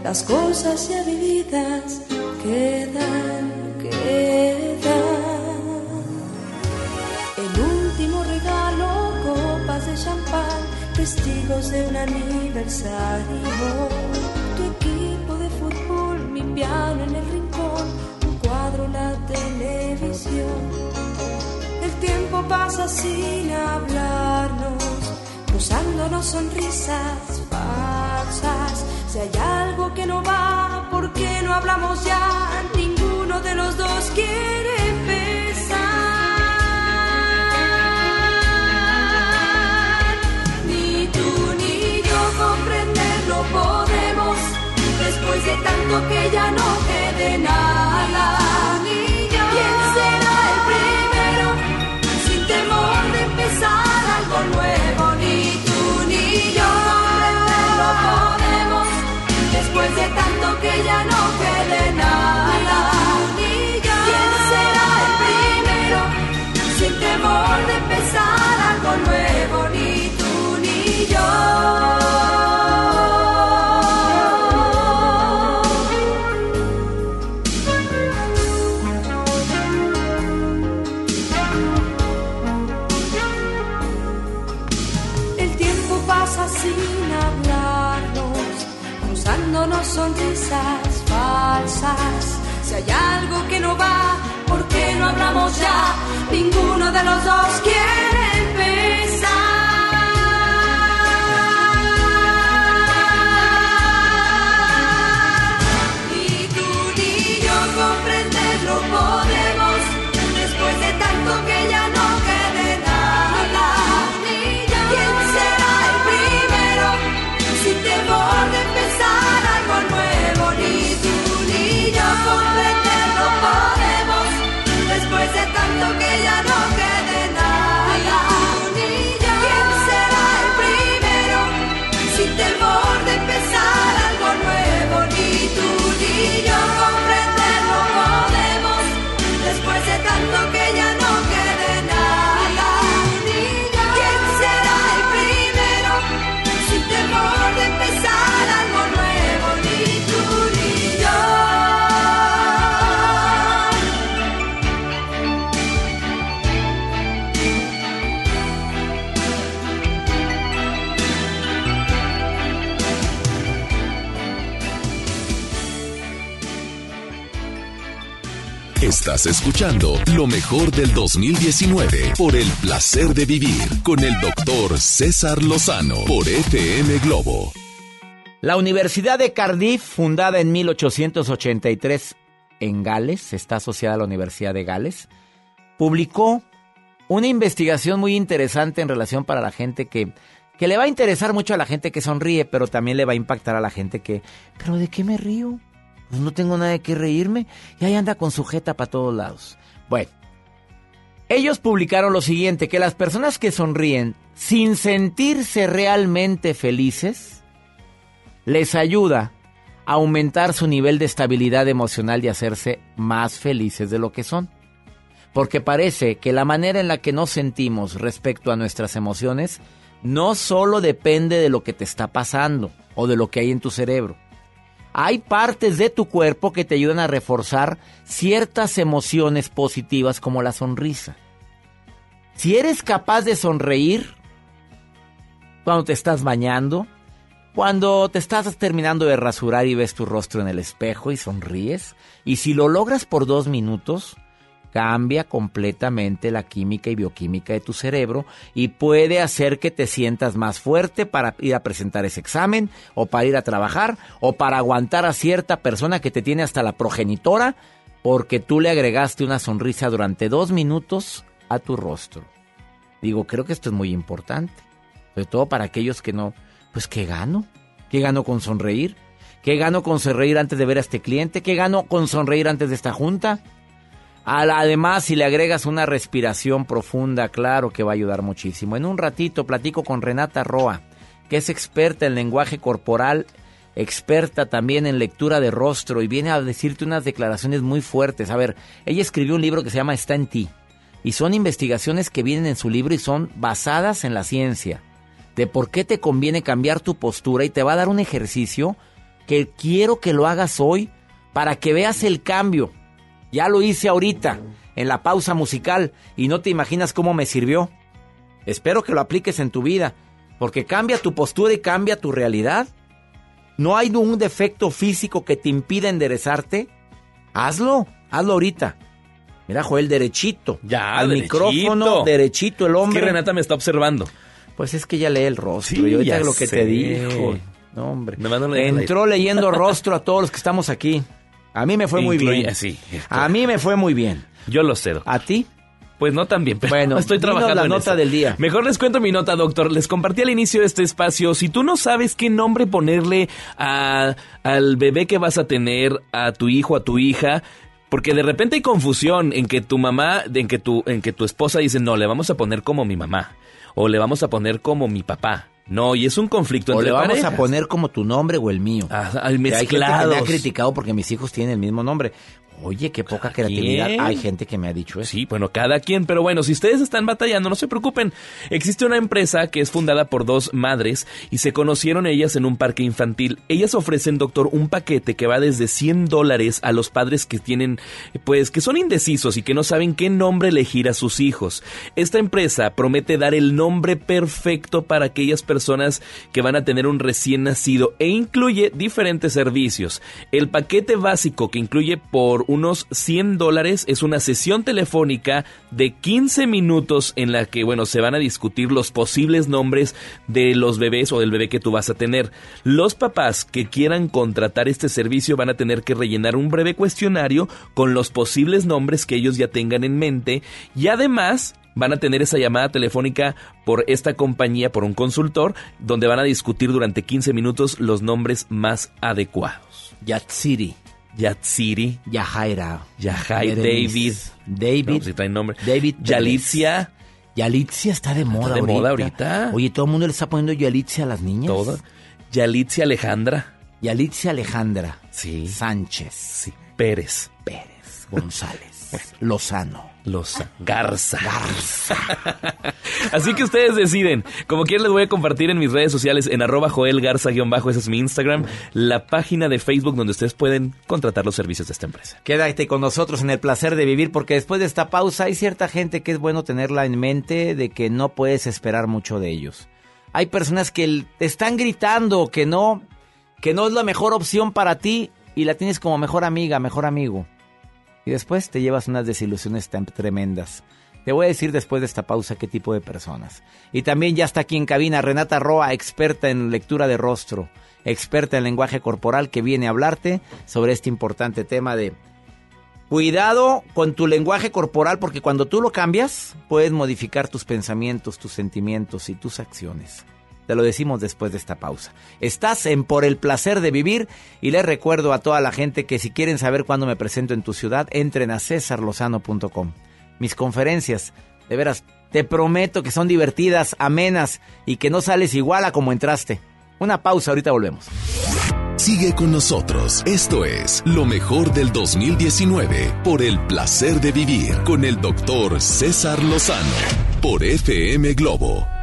las cosas ya vividas quedan, quedan. El último regalo, copas de champán, testigos de un aniversario pasa sin hablarnos, cruzándonos sonrisas falsas. Si hay algo que no va, ¿por qué no hablamos ya? Ninguno de los dos quiere empezar. Ni tú ni yo comprenderlo podemos después de tanto que ya no quede nada. después de tanto que ya no quede nada. ¿Quién será el primero sin temor de empezar algo nuevo? Ni tú ni yo. Si hay algo que no va, ¿por qué no hablamos ya? Ninguno de los dos quiere Estás escuchando lo mejor del 2019 por el placer de vivir con el doctor César Lozano por FM Globo. La Universidad de Cardiff, fundada en 1883 en Gales, está asociada a la Universidad de Gales, publicó una investigación muy interesante en relación para la gente que, que le va a interesar mucho a la gente que sonríe, pero también le va a impactar a la gente que, ¿pero de qué me río? Pues no tengo nada de qué reírme y ahí anda con sujeta para todos lados. Bueno, ellos publicaron lo siguiente, que las personas que sonríen sin sentirse realmente felices, les ayuda a aumentar su nivel de estabilidad emocional y hacerse más felices de lo que son. Porque parece que la manera en la que nos sentimos respecto a nuestras emociones no solo depende de lo que te está pasando o de lo que hay en tu cerebro. Hay partes de tu cuerpo que te ayudan a reforzar ciertas emociones positivas como la sonrisa. Si eres capaz de sonreír cuando te estás bañando, cuando te estás terminando de rasurar y ves tu rostro en el espejo y sonríes, y si lo logras por dos minutos, cambia completamente la química y bioquímica de tu cerebro y puede hacer que te sientas más fuerte para ir a presentar ese examen o para ir a trabajar o para aguantar a cierta persona que te tiene hasta la progenitora porque tú le agregaste una sonrisa durante dos minutos a tu rostro. Digo, creo que esto es muy importante, sobre todo para aquellos que no, pues ¿qué gano? ¿Qué gano con sonreír? ¿Qué gano con sonreír antes de ver a este cliente? ¿Qué gano con sonreír antes de esta junta? Además, si le agregas una respiración profunda, claro que va a ayudar muchísimo. En un ratito platico con Renata Roa, que es experta en lenguaje corporal, experta también en lectura de rostro y viene a decirte unas declaraciones muy fuertes. A ver, ella escribió un libro que se llama Está en ti y son investigaciones que vienen en su libro y son basadas en la ciencia de por qué te conviene cambiar tu postura y te va a dar un ejercicio que quiero que lo hagas hoy para que veas el cambio. Ya lo hice ahorita, en la pausa musical, y no te imaginas cómo me sirvió. Espero que lo apliques en tu vida, porque cambia tu postura y cambia tu realidad. ¿No hay un defecto físico que te impida enderezarte? Hazlo, hazlo ahorita. Mira, Joel, derechito. Ya, Al derechito. micrófono, derechito el Es hombre. que Renata me está observando. Pues es que ya lee el rostro. Sí, y ahorita ya lo que sé. te dijo. No, hombre. Me. Entró leyendo rostro a todos los que estamos aquí. A mí me fue muy Incluye- bien. sí. A mí me fue muy bien. Yo lo cedo. ¿A ti? Pues no tan bien, pero Bueno, estoy trabajando la en nota eso. del día. Mejor les cuento mi nota, doctor. Les compartí al inicio de este espacio. Si tú no sabes qué nombre ponerle a- al bebé que vas a tener, a tu hijo, a tu hija, porque de repente hay confusión en que tu mamá, en que tu, en que tu esposa dice, no, le vamos a poner como mi mamá, o le vamos a poner como mi papá. No, y es un conflicto O entre le vamos parejas. a poner como tu nombre o el mío. al Hay gente que me ha criticado porque mis hijos tienen el mismo nombre. Oye, qué poca creatividad. Hay gente que me ha dicho eso. Sí, bueno, cada quien, pero bueno, si ustedes están batallando, no se preocupen. Existe una empresa que es fundada por dos madres y se conocieron ellas en un parque infantil. Ellas ofrecen, doctor, un paquete que va desde 100 dólares a los padres que tienen, pues, que son indecisos y que no saben qué nombre elegir a sus hijos. Esta empresa promete dar el nombre perfecto para aquellas personas que van a tener un recién nacido e incluye diferentes servicios. El paquete básico que incluye por unos 100 dólares es una sesión telefónica de 15 minutos en la que, bueno, se van a discutir los posibles nombres de los bebés o del bebé que tú vas a tener. Los papás que quieran contratar este servicio van a tener que rellenar un breve cuestionario con los posibles nombres que ellos ya tengan en mente y además van a tener esa llamada telefónica por esta compañía, por un consultor, donde van a discutir durante 15 minutos los nombres más adecuados. Yatsiri. Yatsiri. Yajaira. Yahai, Berenice. David. David. No, si trae nombre. David. Yalitza. Yalitza está de moda de ahorita. moda ahorita. Oye, todo el mundo le está poniendo Yalitza a las niñas. Todo. Yalitza Alejandra. Yalitza Alejandra. Sí. Sánchez. Sí. Pérez. Pérez. González. Lozano. Loza. Garza. Así que ustedes deciden. Como quieran les voy a compartir en mis redes sociales en arroba Joel Garza-bajo, ese es mi Instagram, la página de Facebook donde ustedes pueden contratar los servicios de esta empresa. Quédate con nosotros en el placer de vivir porque después de esta pausa hay cierta gente que es bueno tenerla en mente de que no puedes esperar mucho de ellos. Hay personas que están gritando que no, que no es la mejor opción para ti y la tienes como mejor amiga, mejor amigo. Y después te llevas unas desilusiones tan tremendas. Te voy a decir después de esta pausa qué tipo de personas. Y también ya está aquí en cabina Renata Roa, experta en lectura de rostro, experta en lenguaje corporal, que viene a hablarte sobre este importante tema de cuidado con tu lenguaje corporal, porque cuando tú lo cambias, puedes modificar tus pensamientos, tus sentimientos y tus acciones. Te lo decimos después de esta pausa. Estás en Por el placer de vivir y les recuerdo a toda la gente que si quieren saber cuándo me presento en tu ciudad, entren a cesarlozano.com. Mis conferencias, de veras, te prometo que son divertidas, amenas y que no sales igual a como entraste. Una pausa, ahorita volvemos. Sigue con nosotros. Esto es lo mejor del 2019 por el placer de vivir con el doctor César Lozano por FM Globo.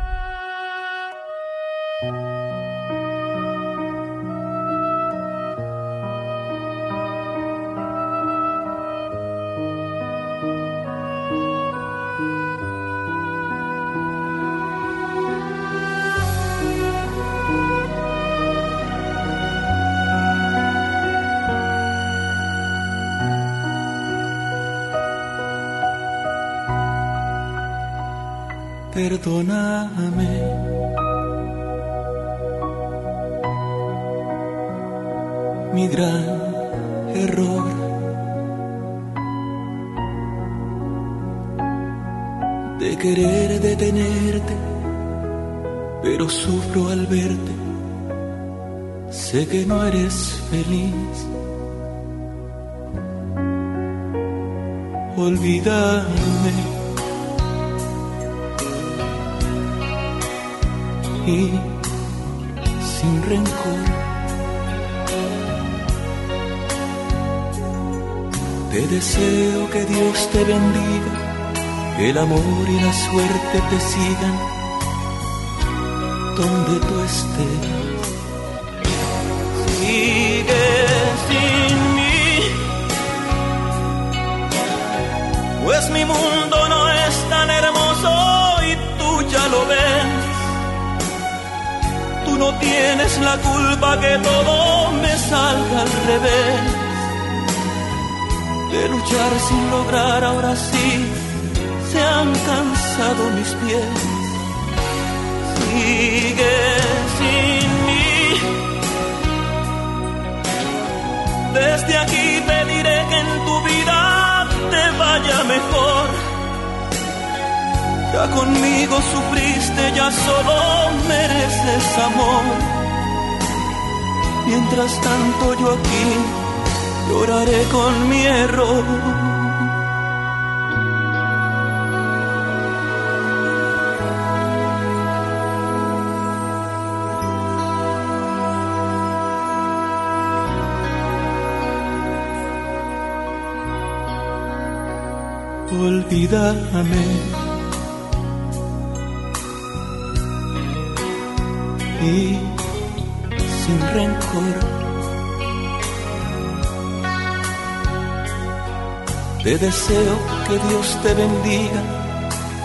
Deseo que Dios te bendiga,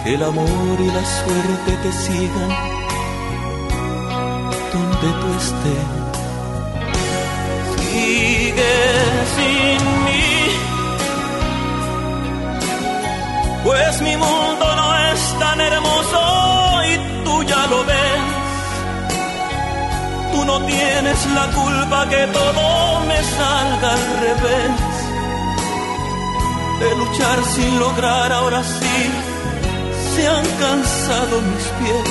que el amor y la suerte te sigan donde tú estés. Sigue sin mí, pues mi mundo no es tan hermoso y tú ya lo ves. Tú no tienes la culpa que todo me salga al revés. De luchar sin lograr, ahora sí se han cansado mis pies.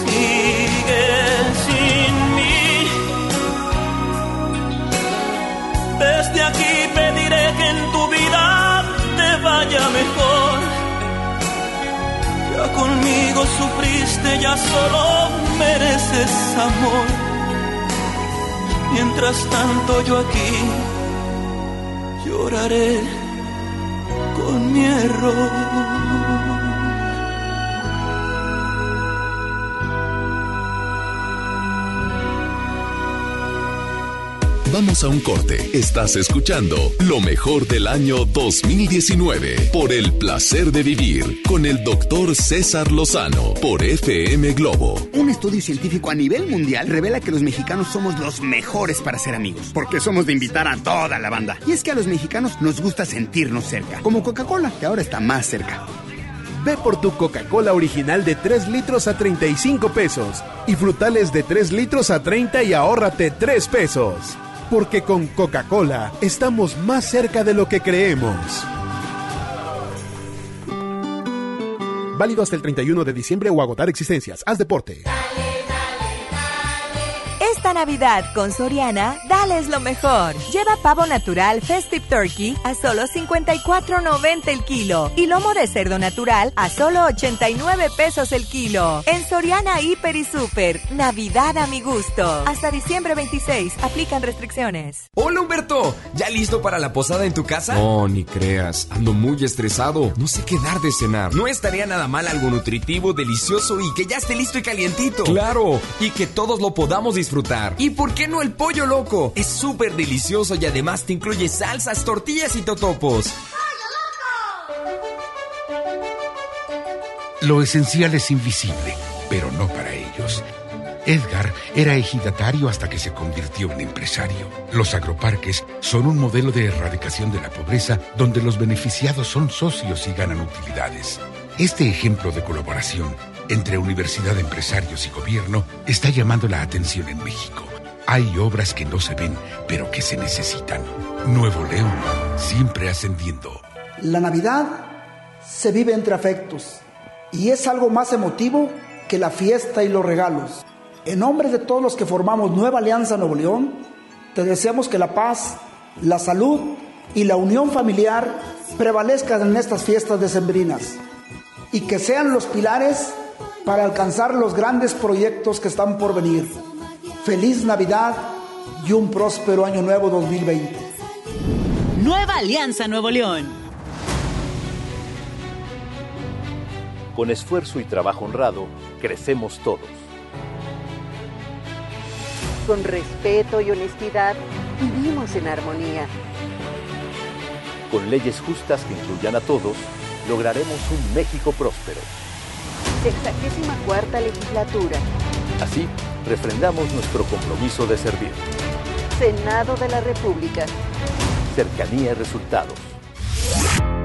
Sigue sin mí. Desde aquí pediré que en tu vida te vaya mejor. Ya conmigo sufriste, ya solo mereces amor. Mientras tanto yo aquí lloraré con mi error. Vamos a un corte. Estás escuchando lo mejor del año 2019 por el placer de vivir con el doctor César Lozano por FM Globo. Un estudio científico a nivel mundial revela que los mexicanos somos los mejores para ser amigos, porque somos de invitar a toda la banda. Y es que a los mexicanos nos gusta sentirnos cerca, como Coca-Cola, que ahora está más cerca. Ve por tu Coca-Cola original de 3 litros a 35 pesos y frutales de 3 litros a 30 y ahórrate 3 pesos. Porque con Coca-Cola estamos más cerca de lo que creemos. Válido hasta el 31 de diciembre o agotar existencias. Haz deporte. Esta Navidad con Soriana, dales lo mejor. Lleva pavo natural Festive Turkey a solo 54.90 el kilo y lomo de cerdo natural a solo 89 pesos el kilo. En Soriana Hiper y Super, Navidad a mi gusto. Hasta diciembre 26, aplican restricciones. Hola Humberto, ¿ya listo para la posada en tu casa? No, ni creas, ando muy estresado, no sé qué dar de cenar. No estaría nada mal algo nutritivo, delicioso y que ya esté listo y calientito. Claro, y que todos lo podamos disfrutar. ¿Y por qué no el pollo loco? Es súper delicioso y además te incluye salsas, tortillas y totopos. Lo esencial es invisible, pero no para ellos. Edgar era ejidatario hasta que se convirtió en empresario. Los agroparques son un modelo de erradicación de la pobreza donde los beneficiados son socios y ganan utilidades. Este ejemplo de colaboración entre universidad, empresarios y gobierno está llamando la atención en México. Hay obras que no se ven, pero que se necesitan. Nuevo León, siempre ascendiendo. La Navidad se vive entre afectos y es algo más emotivo que la fiesta y los regalos. En nombre de todos los que formamos Nueva Alianza Nuevo León, te deseamos que la paz, la salud y la unión familiar prevalezcan en estas fiestas decembrinas y que sean los pilares para alcanzar los grandes proyectos que están por venir. Feliz Navidad y un próspero año nuevo 2020. Nueva Alianza Nuevo León. Con esfuerzo y trabajo honrado, crecemos todos. Con respeto y honestidad, vivimos en armonía. Con leyes justas que incluyan a todos, lograremos un México próspero. Sexagésima cuarta legislatura. Así, refrendamos nuestro compromiso de servir. Senado de la República. Cercanía y resultados.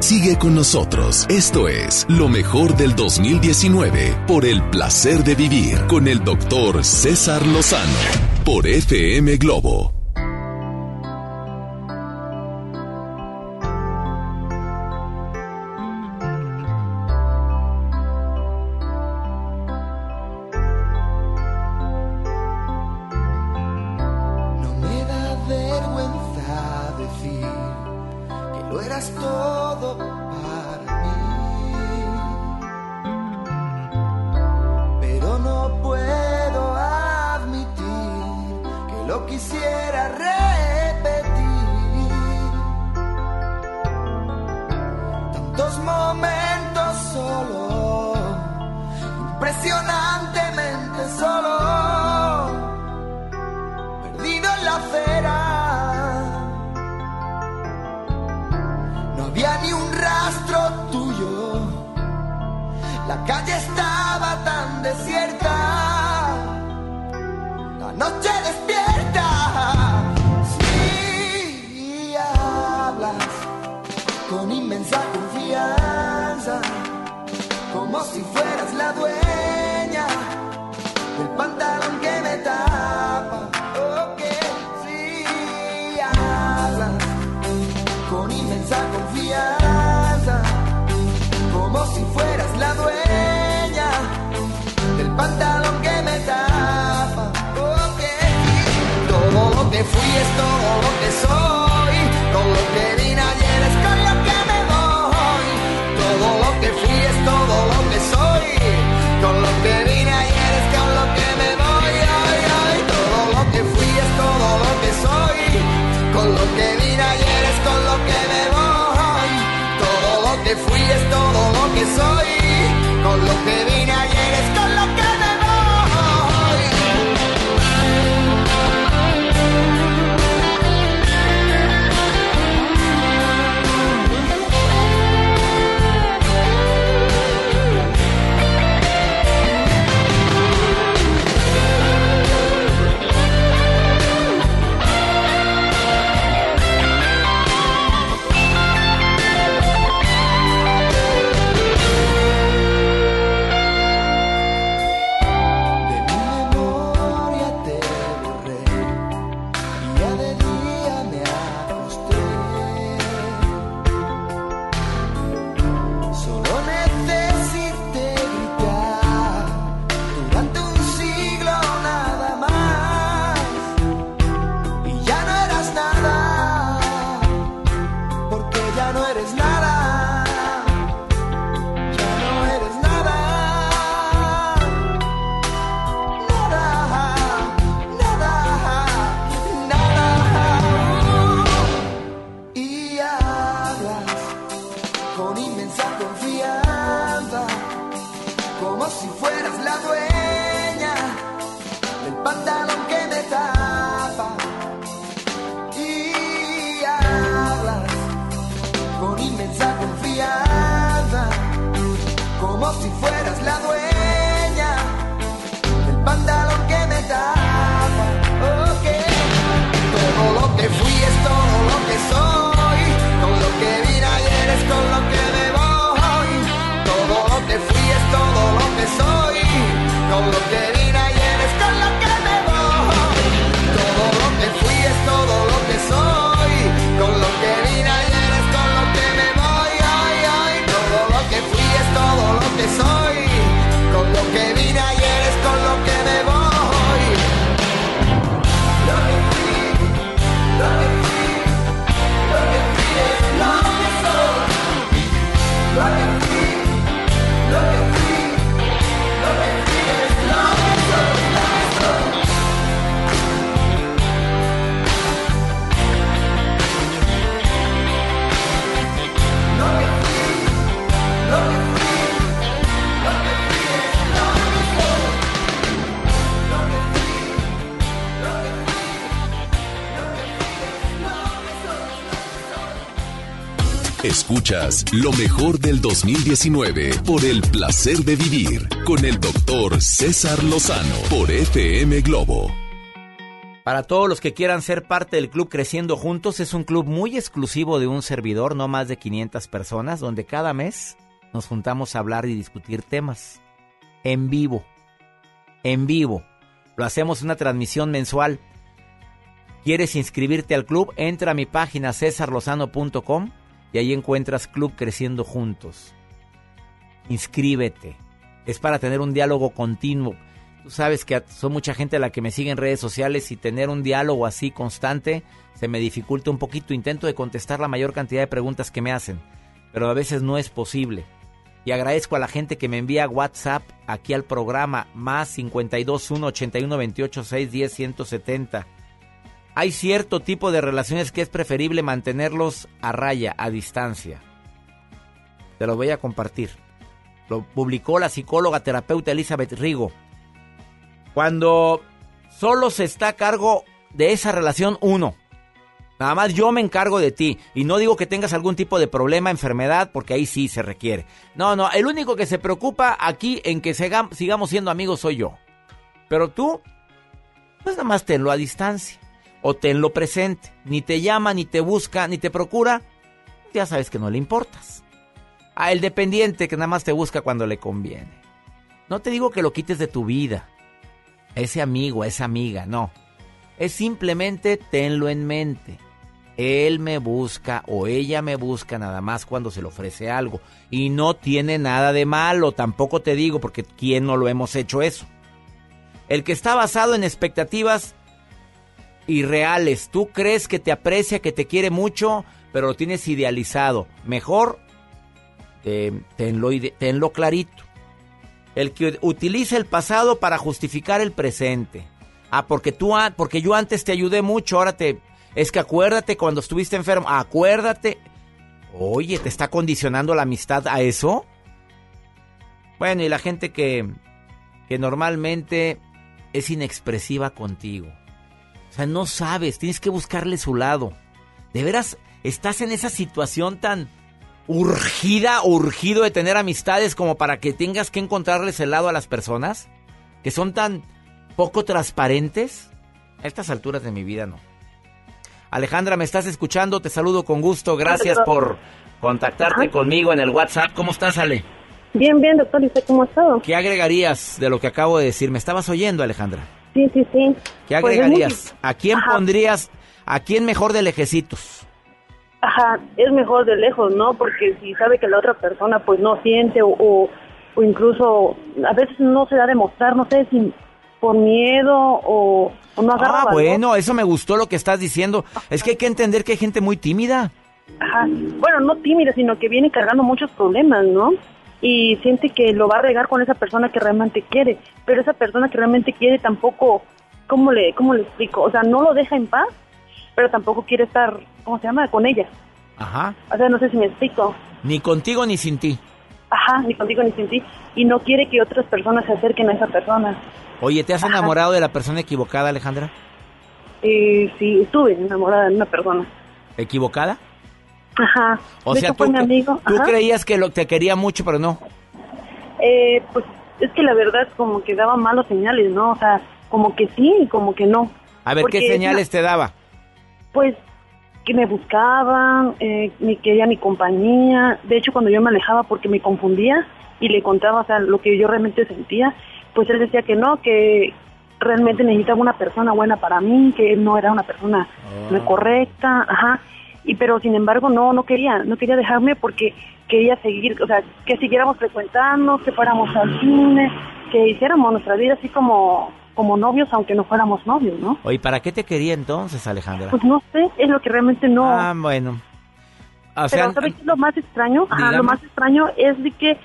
Sigue con nosotros. Esto es Lo mejor del 2019 por el placer de vivir con el doctor César Lozano por FM Globo. se foi Escuchas lo mejor del 2019 por el placer de vivir con el doctor César Lozano por FM Globo. Para todos los que quieran ser parte del club Creciendo Juntos, es un club muy exclusivo de un servidor, no más de 500 personas, donde cada mes nos juntamos a hablar y discutir temas. En vivo. En vivo. Lo hacemos una transmisión mensual. ¿Quieres inscribirte al club? Entra a mi página cesarlozano.com y ahí encuentras Club Creciendo Juntos. Inscríbete. Es para tener un diálogo continuo. Tú sabes que son mucha gente la que me sigue en redes sociales y tener un diálogo así constante se me dificulta un poquito. Intento de contestar la mayor cantidad de preguntas que me hacen, pero a veces no es posible. Y agradezco a la gente que me envía WhatsApp aquí al programa más 521 81 28 610 170 hay cierto tipo de relaciones que es preferible mantenerlos a raya, a distancia. Te lo voy a compartir. Lo publicó la psicóloga terapeuta Elizabeth Rigo. Cuando solo se está a cargo de esa relación uno. Nada más yo me encargo de ti. Y no digo que tengas algún tipo de problema, enfermedad, porque ahí sí se requiere. No, no, el único que se preocupa aquí en que sigamos siendo amigos soy yo. Pero tú, pues nada más tenlo a distancia. O tenlo presente. Ni te llama, ni te busca, ni te procura. Ya sabes que no le importas. A el dependiente que nada más te busca cuando le conviene. No te digo que lo quites de tu vida. ese amigo, esa amiga, no. Es simplemente tenlo en mente. Él me busca o ella me busca nada más cuando se le ofrece algo. Y no tiene nada de malo, tampoco te digo, porque ¿quién no lo hemos hecho eso? El que está basado en expectativas irreales. Tú crees que te aprecia, que te quiere mucho, pero lo tienes idealizado. Mejor tenlo, tenlo clarito. El que utiliza el pasado para justificar el presente. Ah, porque tú, porque yo antes te ayudé mucho, ahora te, es que acuérdate cuando estuviste enfermo, acuérdate. Oye, ¿te está condicionando la amistad a eso? Bueno, y la gente que, que normalmente es inexpresiva contigo. O sea, no sabes, tienes que buscarle su lado. De veras, estás en esa situación tan urgida urgido de tener amistades como para que tengas que encontrarles el lado a las personas que son tan poco transparentes. A estas alturas de mi vida no. Alejandra, ¿me estás escuchando? Te saludo con gusto. Gracias por contactarte conmigo en el WhatsApp. ¿Cómo estás, Ale? Bien, bien, doctor. ¿Y usted cómo ha estado? ¿Qué agregarías de lo que acabo de decir? ¿Me estabas oyendo, Alejandra? Sí, sí, sí. ¿Qué pues agregarías? ¿A quién pondrías, a quién mejor de lejecitos? Ajá, es mejor de lejos, ¿no? Porque si sabe que la otra persona pues no siente o, o, incluso a veces no se da a demostrar, no sé si por miedo o, no agarra Ah, bueno, eso me gustó lo que estás diciendo. Es que hay que entender que hay gente muy tímida. Ajá, bueno, no tímida, sino que viene cargando muchos problemas, ¿no? Y siente que lo va a regar con esa persona que realmente quiere, pero esa persona que realmente quiere tampoco, ¿cómo le, cómo le explico? O sea, no lo deja en paz, pero tampoco quiere estar, ¿cómo se llama?, con ella. Ajá. O sea, no sé si me explico. Ni contigo ni sin ti. Ajá, ni contigo ni sin ti. Y no quiere que otras personas se acerquen a esa persona. Oye, ¿te has enamorado de la persona equivocada, Alejandra? Eh, sí, estuve enamorada de una persona. ¿Equivocada? Ajá. O sea, tú, amigo. tú creías que lo, te quería mucho, pero no. Eh, pues es que la verdad como que daba malos señales, ¿no? O sea, como que sí y como que no. A ver, ¿qué señales te daba? Pues que me buscaban, eh, me quería mi compañía. De hecho, cuando yo me alejaba porque me confundía y le contaba, o sea, lo que yo realmente sentía, pues él decía que no, que realmente necesitaba una persona buena para mí, que él no era una persona ah. correcta, ajá. Y pero sin embargo no, no quería, no quería dejarme porque quería seguir, o sea, que siguiéramos frecuentando, que fuéramos al cine, que hiciéramos nuestra vida así como como novios, aunque no fuéramos novios, ¿no? Oye, ¿para qué te quería entonces, Alejandra? Pues no sé, es lo que realmente no... Ah, bueno. O sea, Pero ¿sabes qué es lo más extraño? Ajá, lo más extraño es de que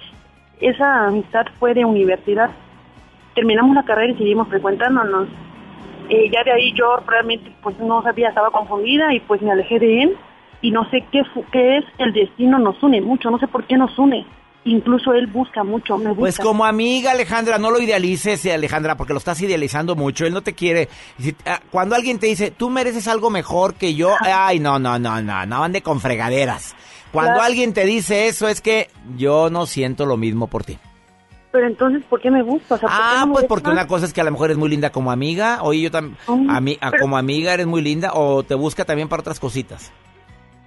esa amistad fue de universidad terminamos la carrera y seguimos frecuentándonos. Eh, ya de ahí yo realmente pues no sabía, estaba confundida y pues me alejé de él y no sé qué, qué es, el destino nos une mucho, no sé por qué nos une. Incluso él busca mucho, me busca. Pues como amiga, Alejandra, no lo idealices, eh, Alejandra, porque lo estás idealizando mucho. Él no te quiere. Ah, cuando alguien te dice, tú mereces algo mejor que yo, ay, no, no, no, no, no ande con fregaderas. Cuando alguien te dice eso, es que yo no siento lo mismo por ti pero entonces, ¿por qué me gusta? ah, pues porque una cosa es que a lo mejor eres muy linda como amiga, oye, yo también, a mí, como amiga eres muy linda, o te busca también para otras cositas.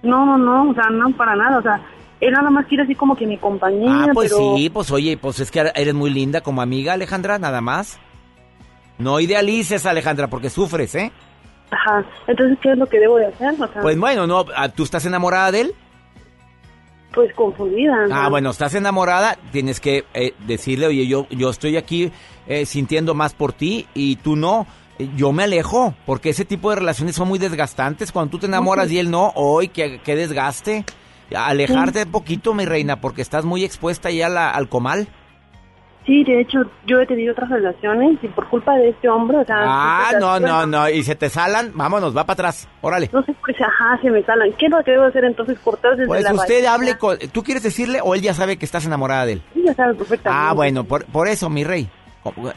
No, no, no, o sea, no para nada, o sea, él nada más quiere así como que mi compañía. Ah, pues sí, pues oye, pues es que eres muy linda como amiga, Alejandra, nada más. No idealices, Alejandra, porque sufres, ¿eh? Ajá, entonces, ¿qué es lo que debo de hacer? pues bueno, no, ah, ¿tú estás enamorada de él? Pues confundida. Ah, bueno, estás enamorada, tienes que eh, decirle, oye, yo, yo estoy aquí eh, sintiendo más por ti y tú no. Yo me alejo, porque ese tipo de relaciones son muy desgastantes. Cuando tú te enamoras y él no, hoy, qué, qué desgaste. Alejarte un poquito, mi reina, porque estás muy expuesta ya al comal. Sí, de hecho, yo he tenido otras relaciones y por culpa de este hombre, o sea... Ah, pues, no, no, no. Y se te salan, vámonos, va para atrás. Órale. No sé qué, ajá, se me salan. ¿Qué es lo que debo hacer entonces? Cortar desde Pues la usted hable con... ¿Tú quieres decirle o él ya sabe que estás enamorada de él? Sí, ya sabe perfectamente. Ah, bueno, por, por eso, mi rey.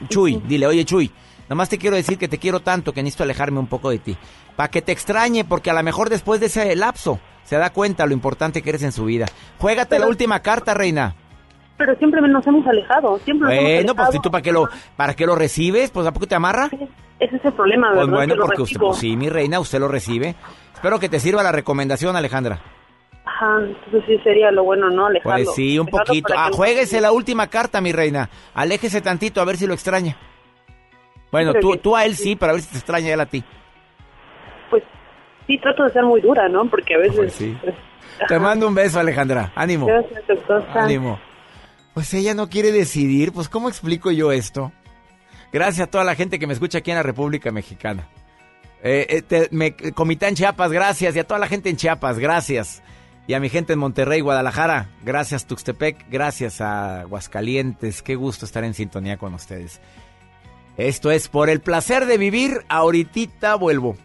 Chuy, dile, oye, Chuy, nomás te quiero decir que te quiero tanto que necesito alejarme un poco de ti. Para que te extrañe, porque a lo mejor después de ese lapso se da cuenta lo importante que eres en su vida. Juégate la última carta, reina. Pero siempre nos hemos alejado, siempre nos hemos Bueno, pues alejado. ¿y tú para qué lo, para qué lo recibes? Pues ¿a poco te amarra? Ese es el problema, Pues bueno, porque usted, pues sí, mi reina, usted lo recibe. Espero que te sirva la recomendación, Alejandra. Ajá, entonces sí sería lo bueno, ¿no? Alejarlo. Pues sí, un Alejarlo poquito. para Ah, no- juéguese la última carta, mi reina. Aléjese tantito a ver si lo extraña. Bueno, Pero tú, que- tú a él sí, pero a ver si te extraña él a ti. Pues sí, trato de ser muy dura, ¿no? Porque a veces... Pues sí. pues, Te mando un beso, Alejandra. Ánimo. Gracias, doctor. Ánimo. Pues ella no quiere decidir, pues ¿cómo explico yo esto? Gracias a toda la gente que me escucha aquí en la República Mexicana. Eh, eh, me, Comitán en Chiapas, gracias. Y a toda la gente en Chiapas, gracias. Y a mi gente en Monterrey, Guadalajara, gracias Tuxtepec, gracias a Aguascalientes. Qué gusto estar en sintonía con ustedes. Esto es por el placer de vivir. Ahorita vuelvo.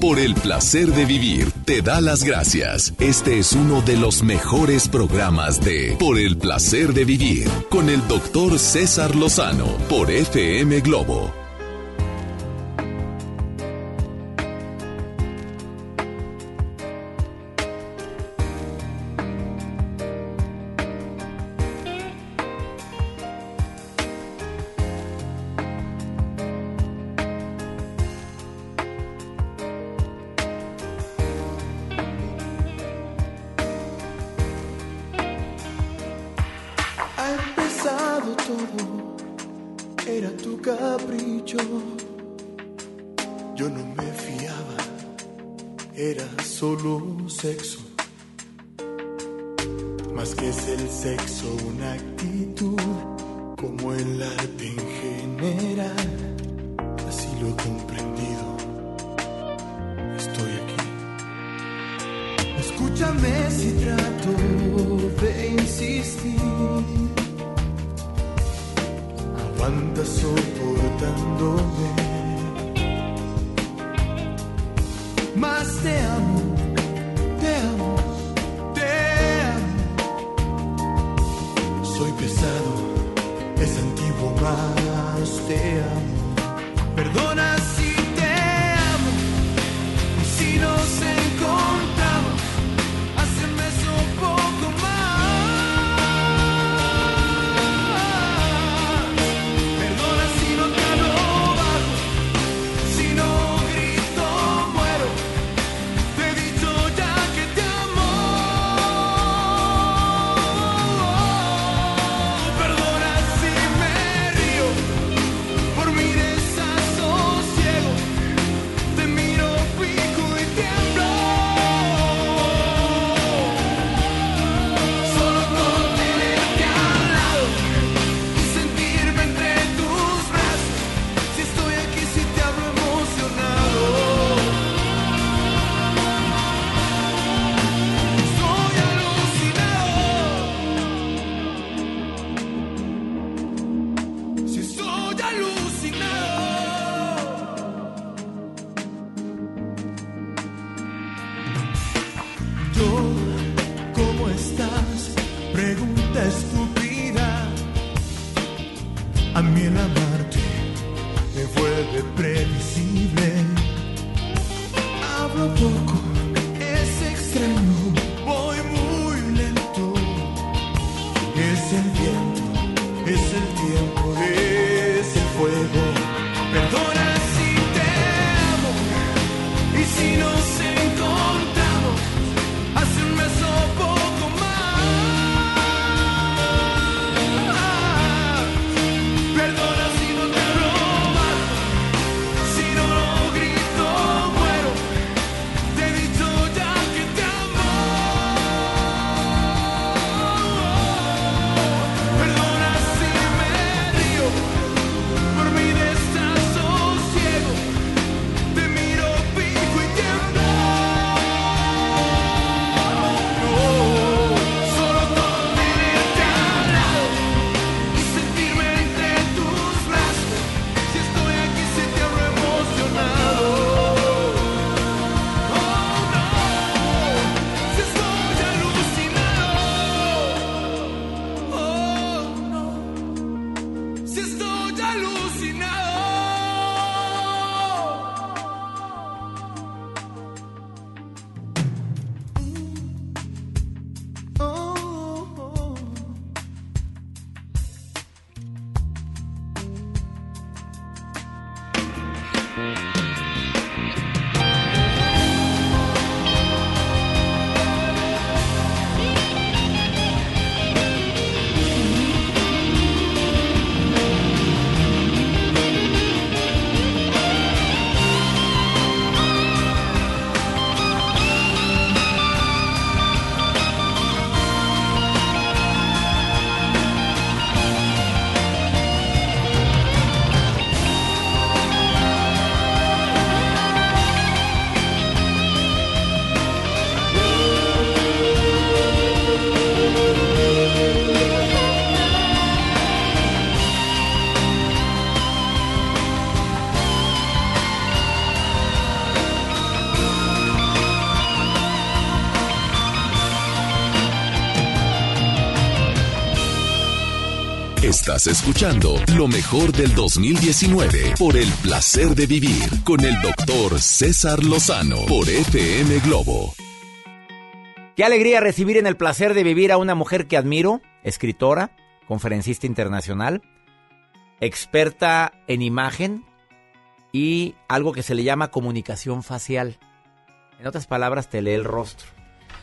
Por el placer de vivir, te da las gracias. Este es uno de los mejores programas de Por el placer de vivir con el doctor César Lozano por FM Globo. Estás escuchando lo mejor del 2019 por el placer de vivir con el doctor César Lozano por FM Globo. Qué alegría recibir en el placer de vivir a una mujer que admiro, escritora, conferencista internacional, experta en imagen y algo que se le llama comunicación facial. En otras palabras, te lee el rostro.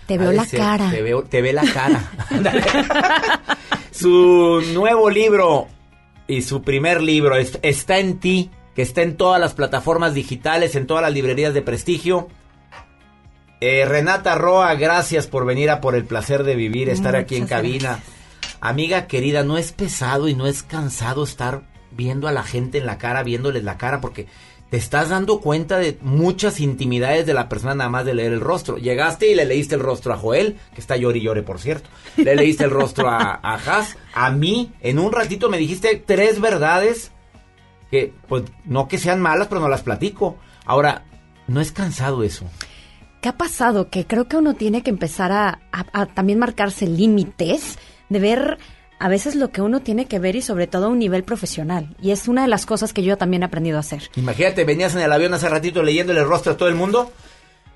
Te veo la cara. Te, veo, te ve la cara. Su nuevo libro y su primer libro es- está en ti, que está en todas las plataformas digitales, en todas las librerías de prestigio. Eh, Renata Roa, gracias por venir a Por el Placer de Vivir, estar aquí en cabina. Amiga querida, no es pesado y no es cansado estar viendo a la gente en la cara, viéndoles la cara, porque te estás dando cuenta de muchas intimidades de la persona nada más de leer el rostro. Llegaste y le leíste el rostro a Joel, que está llori y llore, por cierto. Le leíste el rostro a, a Has, a mí. En un ratito me dijiste tres verdades que, pues, no que sean malas, pero no las platico. Ahora, no es cansado eso. ¿Qué ha pasado? Que creo que uno tiene que empezar a también marcarse límites de ver a veces lo que uno tiene que ver y sobre todo a un nivel profesional. Y es una de las cosas que yo también he aprendido a hacer. Imagínate, venías en el avión hace ratito leyéndole el rostro a todo el mundo.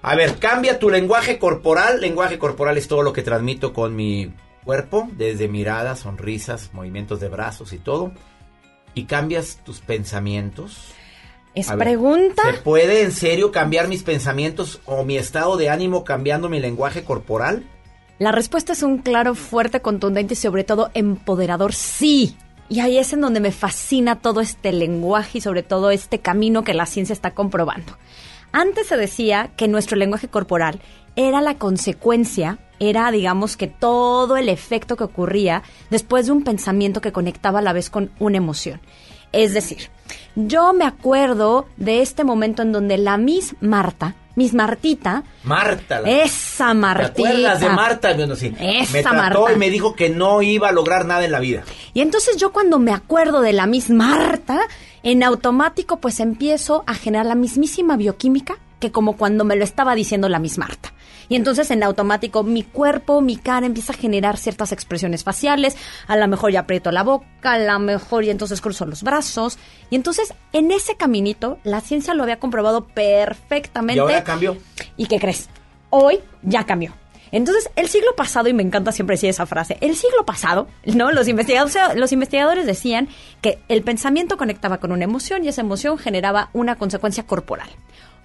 A ver, cambia tu lenguaje corporal. Lenguaje corporal es todo lo que transmito con mi cuerpo, desde miradas, sonrisas, movimientos de brazos y todo. Y cambias tus pensamientos. Es A ver, pregunta. ¿Se puede en serio cambiar mis pensamientos o mi estado de ánimo cambiando mi lenguaje corporal? La respuesta es un claro, fuerte, contundente y sobre todo empoderador sí. Y ahí es en donde me fascina todo este lenguaje y sobre todo este camino que la ciencia está comprobando. Antes se decía que nuestro lenguaje corporal era la consecuencia, era digamos que todo el efecto que ocurría después de un pensamiento que conectaba a la vez con una emoción. Es decir, yo me acuerdo de este momento en donde la Miss Marta, Miss Martita, Marta. la- esa ¿Te Martita. acuerdas de Marta? Bueno, sí. Esa me trató Marta. y me dijo que no iba a lograr nada en la vida. Y entonces yo cuando me acuerdo de la Miss Marta, en automático pues empiezo a generar la mismísima bioquímica que como cuando me lo estaba diciendo la Miss Marta. Y entonces en automático mi cuerpo, mi cara empieza a generar ciertas expresiones faciales, a lo mejor ya aprieto la boca, a lo mejor y entonces cruzo los brazos. Y entonces en ese caminito la ciencia lo había comprobado perfectamente. Y ahora cambió. ¿Y qué crees? Hoy ya cambió. Entonces, el siglo pasado, y me encanta siempre decir esa frase, el siglo pasado, ¿no? Los investigadores, los investigadores decían que el pensamiento conectaba con una emoción y esa emoción generaba una consecuencia corporal.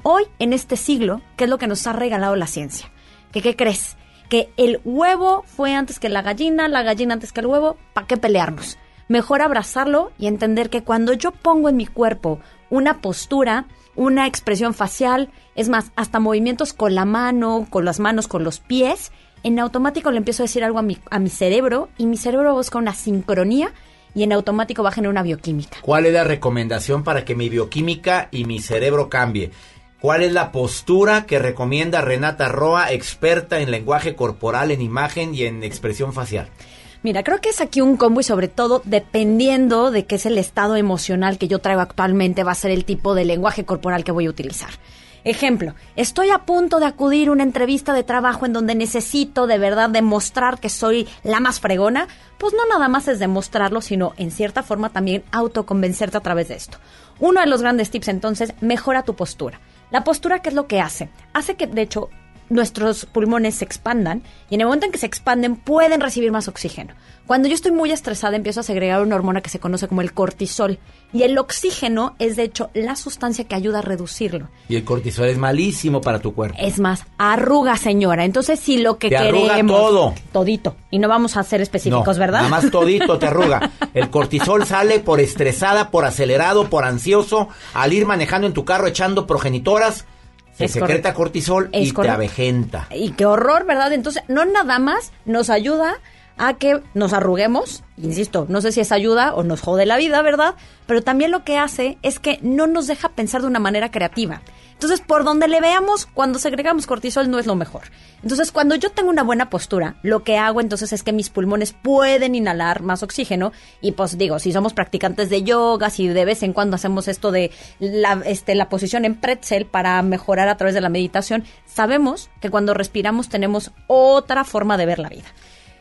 Hoy, en este siglo, ¿qué es lo que nos ha regalado la ciencia? ¿Que qué crees? Que el huevo fue antes que la gallina, la gallina antes que el huevo, ¿para qué pelearnos? Mejor abrazarlo y entender que cuando yo pongo en mi cuerpo una postura, una expresión facial, es más, hasta movimientos con la mano, con las manos, con los pies, en automático le empiezo a decir algo a mi, a mi cerebro y mi cerebro busca una sincronía y en automático va a generar una bioquímica. ¿Cuál es la recomendación para que mi bioquímica y mi cerebro cambie? ¿Cuál es la postura que recomienda Renata Roa, experta en lenguaje corporal, en imagen y en expresión facial? Mira, creo que es aquí un combo y sobre todo dependiendo de qué es el estado emocional que yo traigo actualmente va a ser el tipo de lenguaje corporal que voy a utilizar. Ejemplo, estoy a punto de acudir a una entrevista de trabajo en donde necesito de verdad demostrar que soy la más fregona, pues no nada más es demostrarlo, sino en cierta forma también autoconvencerte a través de esto. Uno de los grandes tips entonces, mejora tu postura. La postura, ¿qué es lo que hace? Hace que, de hecho, nuestros pulmones se expandan y en el momento en que se expanden pueden recibir más oxígeno. Cuando yo estoy muy estresada empiezo a segregar una hormona que se conoce como el cortisol y el oxígeno es de hecho la sustancia que ayuda a reducirlo. Y el cortisol es malísimo para tu cuerpo. Es más, arruga, señora. Entonces, si lo que Te arruga queremos todo. todito y no vamos a ser específicos, No, ¿verdad? Nada más todito te arruga. El cortisol sale por estresada, por acelerado, por ansioso, al ir manejando en tu carro echando progenitoras. Se secreta correcto. cortisol Es y correcto. te avejenta. Y qué horror, ¿verdad? Entonces, no nada más nos ayuda a que nos arruguemos, insisto, no sé si es ayuda o nos jode la vida, ¿verdad? Pero también lo que hace es que no nos deja pensar de una manera creativa. Entonces, por donde le veamos, cuando segregamos cortisol no es lo mejor. Entonces, cuando yo tengo una buena postura, lo que hago entonces es que mis pulmones pueden inhalar más oxígeno y pues digo, si somos practicantes de yoga, si de vez en cuando hacemos esto de la, este, la posición en pretzel para mejorar a través de la meditación, sabemos que cuando respiramos tenemos otra forma de ver la vida.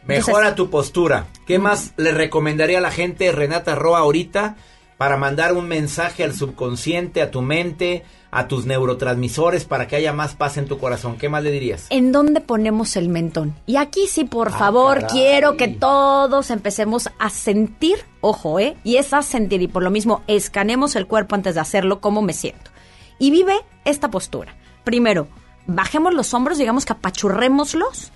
Mejora tu postura. ¿Qué más le recomendaría a la gente Renata Roa ahorita para mandar un mensaje al subconsciente, a tu mente, a tus neurotransmisores para que haya más paz en tu corazón? ¿Qué más le dirías? ¿En dónde ponemos el mentón? Y aquí sí, por Ah, favor, caray. quiero que todos empecemos a sentir, ojo, ¿eh? Y es a sentir, y por lo mismo, escanemos el cuerpo antes de hacerlo, cómo me siento. Y vive esta postura. Primero, bajemos los hombros, digamos que apachurrémoslos,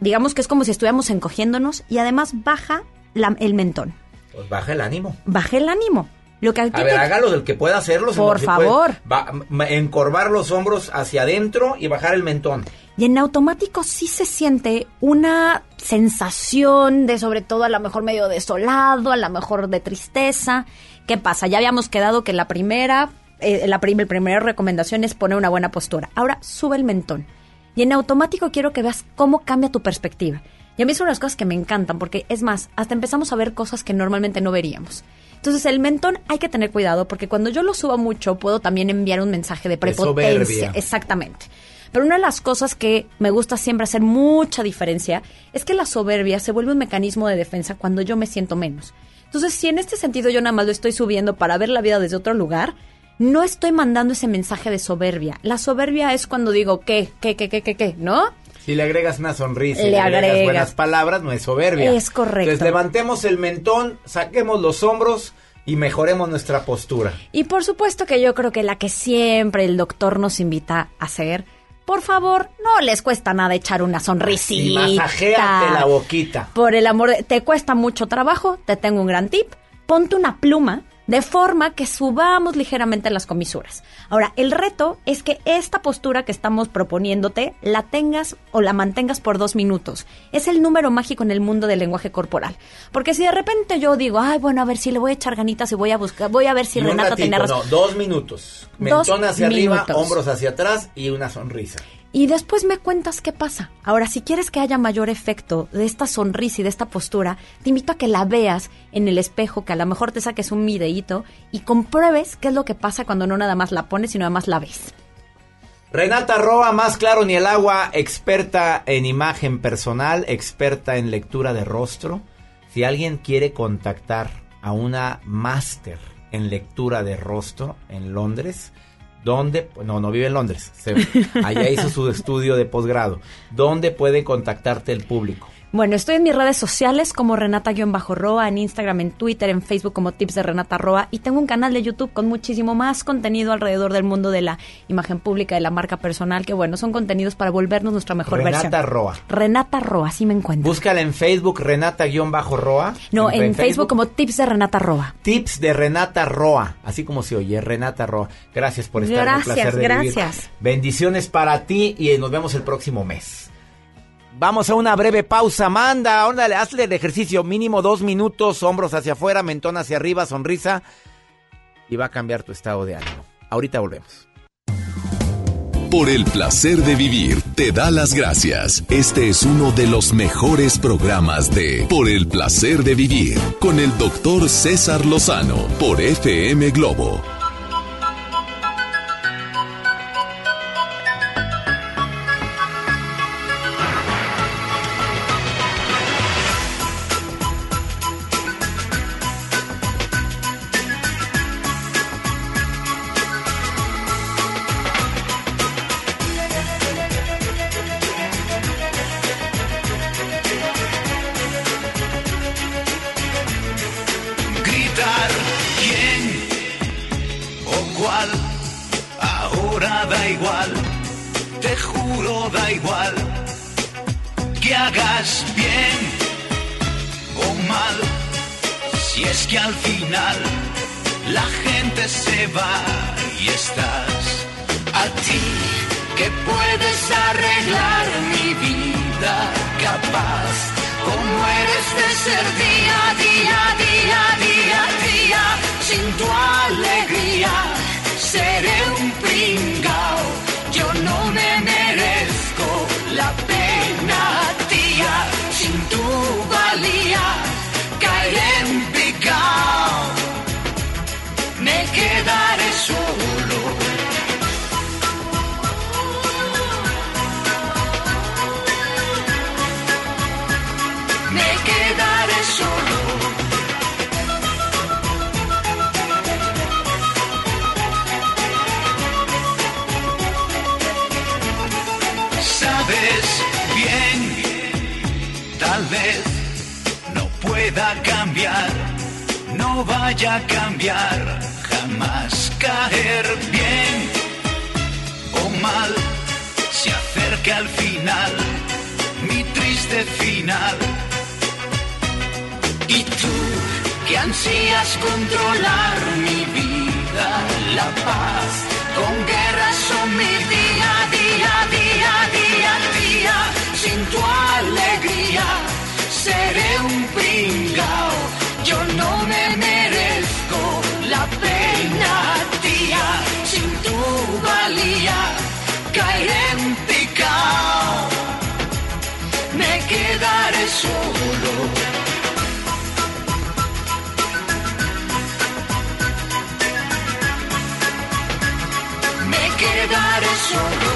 digamos que es como si estuviéramos encogiéndonos, y además baja la- el mentón. Pues baja el ánimo. Baja el ánimo. Lo que a ver, te- hágalo del que pueda hacerlo. Por puede. favor. Va- m- encorvar los hombros hacia adentro y bajar el mentón. Y en automático sí se siente una sensación de sobre todo a lo mejor medio desolado, a lo mejor de tristeza. ¿Qué pasa? Ya habíamos quedado que la primera, eh, la, prim- la primera recomendación es poner una buena postura. Ahora sube el mentón. Y en automático quiero que veas cómo cambia tu perspectiva. Y a mí son las cosas que me encantan, porque es más, hasta empezamos a ver cosas que normalmente no veríamos. Entonces el mentón hay que tener cuidado, porque cuando yo lo subo mucho puedo también enviar un mensaje de prepotencia. soberbia. Exactamente. Pero una de las cosas que me gusta siempre hacer mucha diferencia es que la soberbia se vuelve un mecanismo de defensa cuando yo me siento menos. Entonces, si en este sentido yo nada más lo estoy subiendo para ver la vida desde otro lugar, no estoy mandando ese mensaje de soberbia. La soberbia es cuando digo, ¿qué? ¿Qué? ¿Qué? ¿Qué? ¿Qué? ¿Qué? ¿No? Si le agregas una sonrisa, y Le le agregas agregas. buenas palabras, no es soberbia. Es correcto. Entonces levantemos el mentón, saquemos los hombros y mejoremos nuestra postura. Y por supuesto que yo creo que la que siempre el doctor nos invita a hacer, por favor, no les cuesta nada echar una Y sonrisita. masajéate la boquita. Por el amor de... Te cuesta mucho trabajo, te tengo un gran tip. Ponte una pluma de forma que subamos ligeramente las comisuras. Ahora, el reto es que esta postura que estamos proponiéndote la tengas o la mantengas por dos minutos. Es el número mágico en el mundo del lenguaje corporal. Porque si de repente yo digo, ay, bueno, a ver si le voy a echar ganitas y voy a buscar, voy a ver si Renata tiene razón. no, dos minutos. Dos Mentón hacia arriba, hombros hacia atrás y una sonrisa. Y después me cuentas qué pasa. Ahora, si quieres que haya mayor efecto de esta sonrisa y de esta postura, te invito a que la veas en el espejo, que a lo mejor te saques un videíto y compruebes qué es lo que pasa cuando no nada más la pones, sino nada más la ves. Renata Roa, más claro ni el agua, experta en imagen personal, experta en lectura de rostro. Si alguien quiere contactar a una máster en lectura de rostro en Londres, ¿dónde? No, no vive en Londres. se- allá hizo su estudio de posgrado. ¿Dónde puede contactarte el público? Bueno, estoy en mis redes sociales como Renata-Roa, en Instagram, en Twitter, en Facebook como Tips de Renata Roa y tengo un canal de YouTube con muchísimo más contenido alrededor del mundo de la imagen pública, de la marca personal, que bueno, son contenidos para volvernos nuestra mejor Renata versión. Roa. Renata Roa, así me encuentro. Búscala en Facebook, Renata-Roa. No, en, Facebook como Tips de Renata Roa. Tips de Renata Roa, así como se oye, Renata Roa. Gracias por estar Gracias, placer de vivir. gracias. Bendiciones para ti y nos vemos el próximo mes. Vamos a una breve pausa, Amanda. Ándale, hazle el ejercicio mínimo dos minutos, hombros hacia afuera, mentón hacia arriba, sonrisa. Y va a cambiar tu estado de ánimo. Ahorita volvemos. Por el placer de vivir, te da las gracias. Este es uno de los mejores programas de Por el placer de vivir con el doctor César Lozano por FM Globo. Juro da igual, que hagas bien o mal, si es que al final la gente se va y estás a ti que puedes arreglar mi vida capaz como eres de ser día día, día, día, día, sin tu alegría seré un pringao, no me merezco la pena, tía, sin tu valía no vaya a cambiar, jamás caer bien o mal, se acerca al final, mi triste final. Y tú, que ansías controlar mi vida, la paz, con guerras son mi día, día, día, día, día, sin tu alegría seré un pringao. Yo no me merezco la pena, tía. Sin tu valía caeré en picao. Me quedaré solo. Me quedaré solo.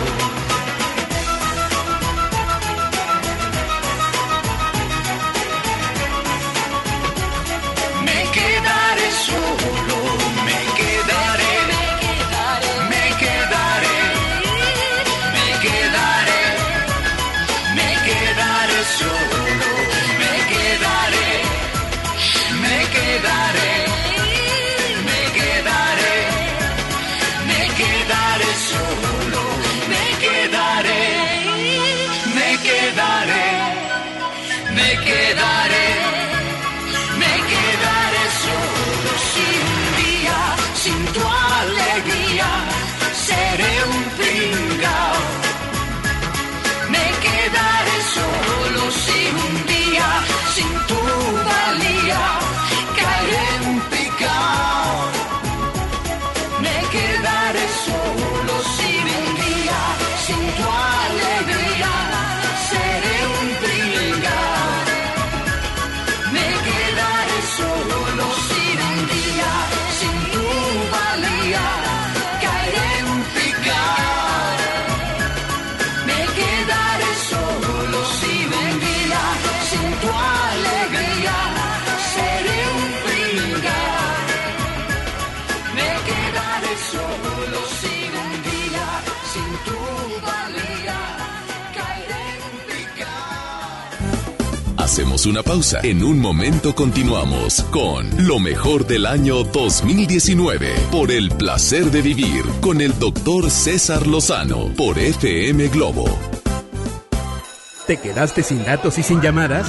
Hacemos una pausa. En un momento continuamos con lo mejor del año 2019 por el placer de vivir con el doctor César Lozano por FM Globo. ¿Te quedaste sin datos y sin llamadas?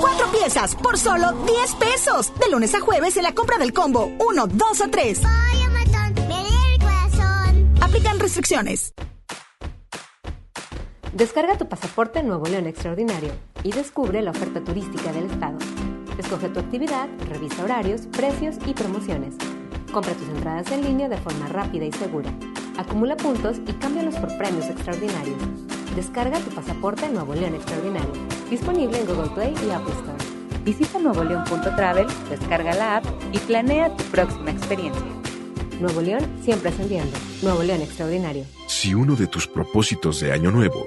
cuatro piezas, por solo 10 pesos. De lunes a jueves en la compra del combo 1, 2 o 3. Aplican restricciones. Descarga tu pasaporte Nuevo León Extraordinario y descubre la oferta turística del estado. Escoge tu actividad, revisa horarios, precios y promociones. Compra tus entradas en línea de forma rápida y segura. Acumula puntos y cámbialos por premios extraordinarios. Descarga tu pasaporte Nuevo León Extraordinario. Disponible en Google Play y Apple Store. Visita nuevoleón.travel, descarga la app y planea tu próxima experiencia. Nuevo León siempre ascendiendo. Nuevo León Extraordinario. Si uno de tus propósitos de año nuevo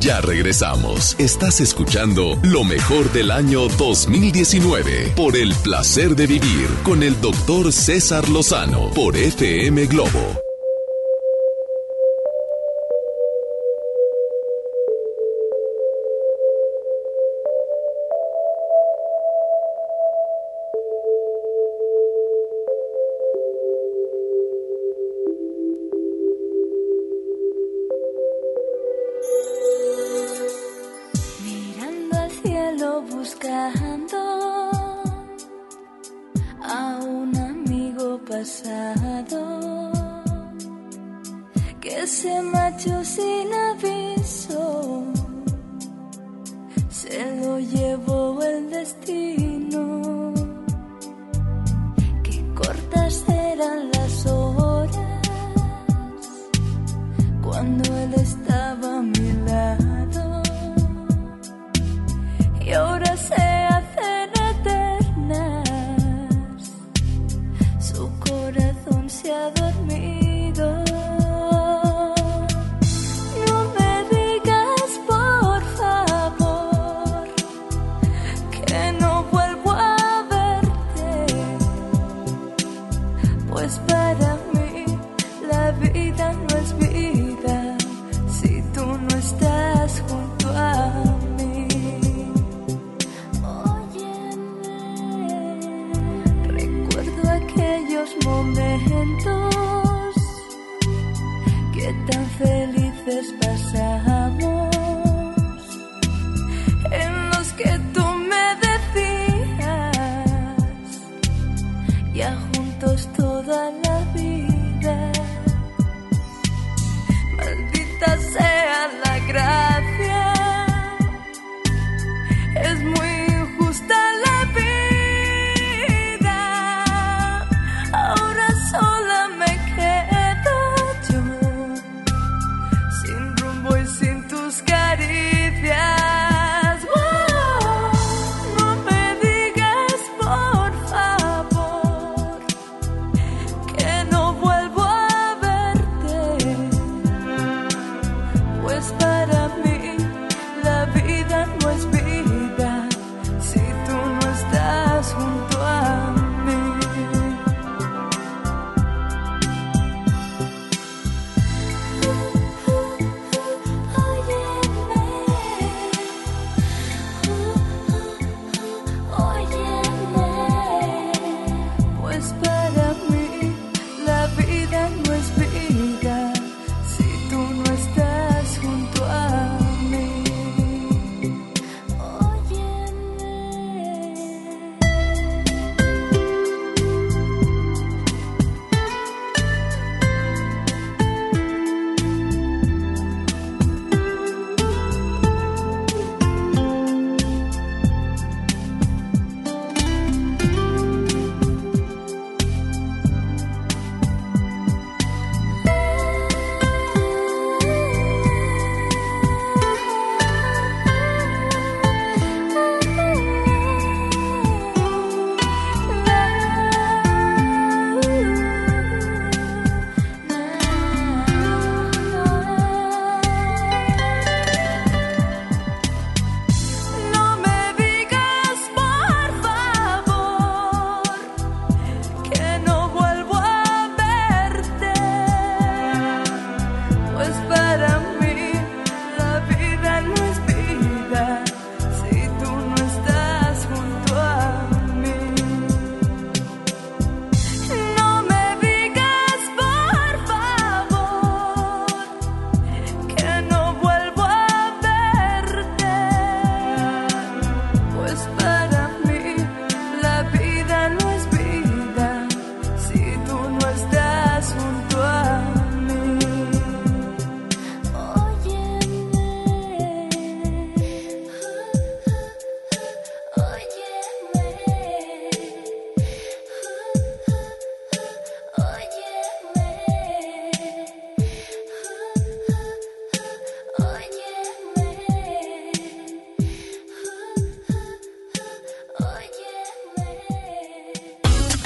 Ya regresamos. Estás escuchando lo mejor del año 2019 por el placer de vivir con el doctor César Lozano por FM Globo. Qué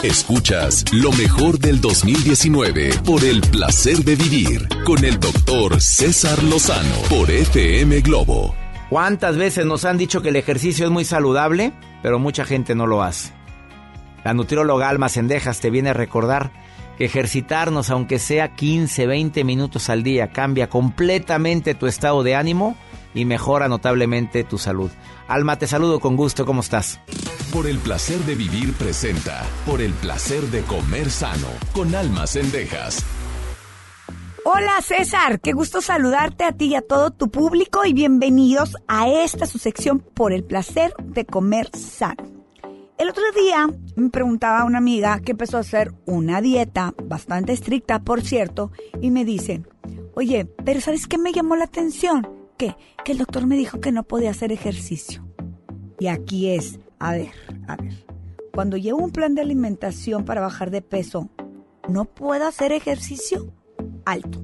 Escuchas lo mejor del 2019 por el placer de vivir con el doctor César Lozano por FM Globo. ¿Cuántas veces nos han dicho que el ejercicio es muy saludable, pero mucha gente no lo hace? La nutrióloga Alma Sendejas te viene a recordar que ejercitarnos, aunque sea 15, 20 minutos al día, cambia completamente tu estado de ánimo y mejora notablemente tu salud. Alma, te saludo con gusto, ¿cómo estás? Por el placer de vivir presenta Por el placer de comer sano con Alma Sendejas. Hola César, qué gusto saludarte a ti y a todo tu público y bienvenidos a esta su sección por el placer de comer sano. El otro día me preguntaba una amiga que empezó a hacer una dieta bastante estricta, por cierto, y me dice, oye, pero ¿sabes qué me llamó la atención? ¿Qué? Que el doctor me dijo que no podía hacer ejercicio. Y aquí es, a ver, a ver, cuando llevo un plan de alimentación para bajar de peso, ¿no puedo hacer ejercicio? Alto.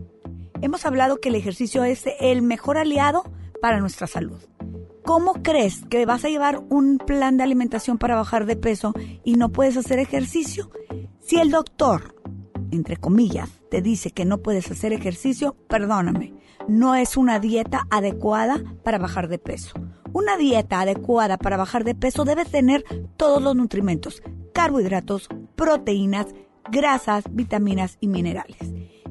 Hemos hablado que el ejercicio es el mejor aliado para nuestra salud. ¿Cómo crees que vas a llevar un plan de alimentación para bajar de peso y no puedes hacer ejercicio? Si el doctor, entre comillas, te dice que no puedes hacer ejercicio, perdóname, no es una dieta adecuada para bajar de peso. Una dieta adecuada para bajar de peso debe tener todos los nutrimentos, carbohidratos, proteínas, grasas, vitaminas y minerales.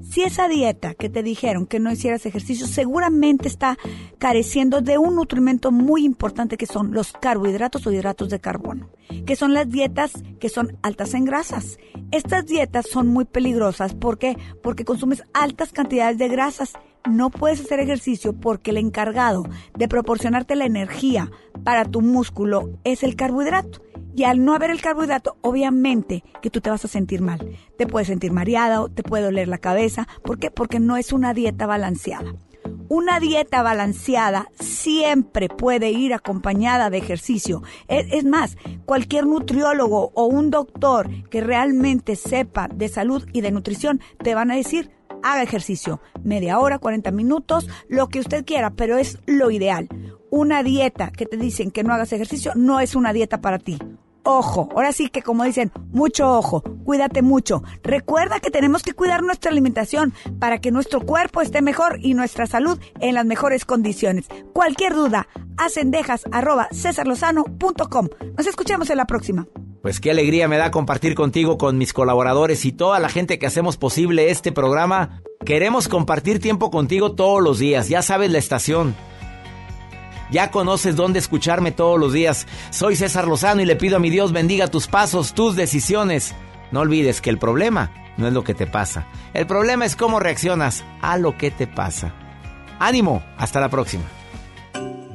Si esa dieta que te dijeron que no hicieras ejercicio seguramente está careciendo de un nutrimento muy importante que son los carbohidratos o hidratos de carbono, que son las dietas que son altas en grasas. Estas dietas son muy peligrosas porque porque consumes altas cantidades de grasas. No puedes hacer ejercicio porque el encargado de proporcionarte la energía para tu músculo es el carbohidrato. Y al no haber el carbohidrato, obviamente que tú te vas a sentir mal. Te puedes sentir mareada, te puede doler la cabeza. ¿Por qué? Porque no es una dieta balanceada. Una dieta balanceada siempre puede ir acompañada de ejercicio. Es, es, más, cualquier nutriólogo o un doctor que realmente sepa de salud y de nutrición te van a decir, haga ejercicio. Media hora, 40 minutos, lo que usted quiera, pero es lo ideal. Una dieta que te dicen que no hagas ejercicio no es una dieta para ti ojo. Ahora sí que como dicen, mucho ojo, cuídate mucho. Recuerda que tenemos que cuidar nuestra alimentación para que nuestro cuerpo esté mejor y nuestra salud en las mejores condiciones. Cualquier duda, acendejas arroba cesarlozano.com. Nos escuchamos en la próxima. Pues qué alegría me da compartir contigo, con mis colaboradores y toda la gente que hacemos posible este programa. Queremos compartir tiempo contigo todos los días, ya sabes la estación. Ya conoces dónde escucharme todos los días. Soy César Lozano y le pido a mi Dios bendiga tus pasos, tus decisiones. No olvides que el problema no es lo que te pasa. El problema es cómo reaccionas a lo que te pasa. Ánimo, hasta la próxima.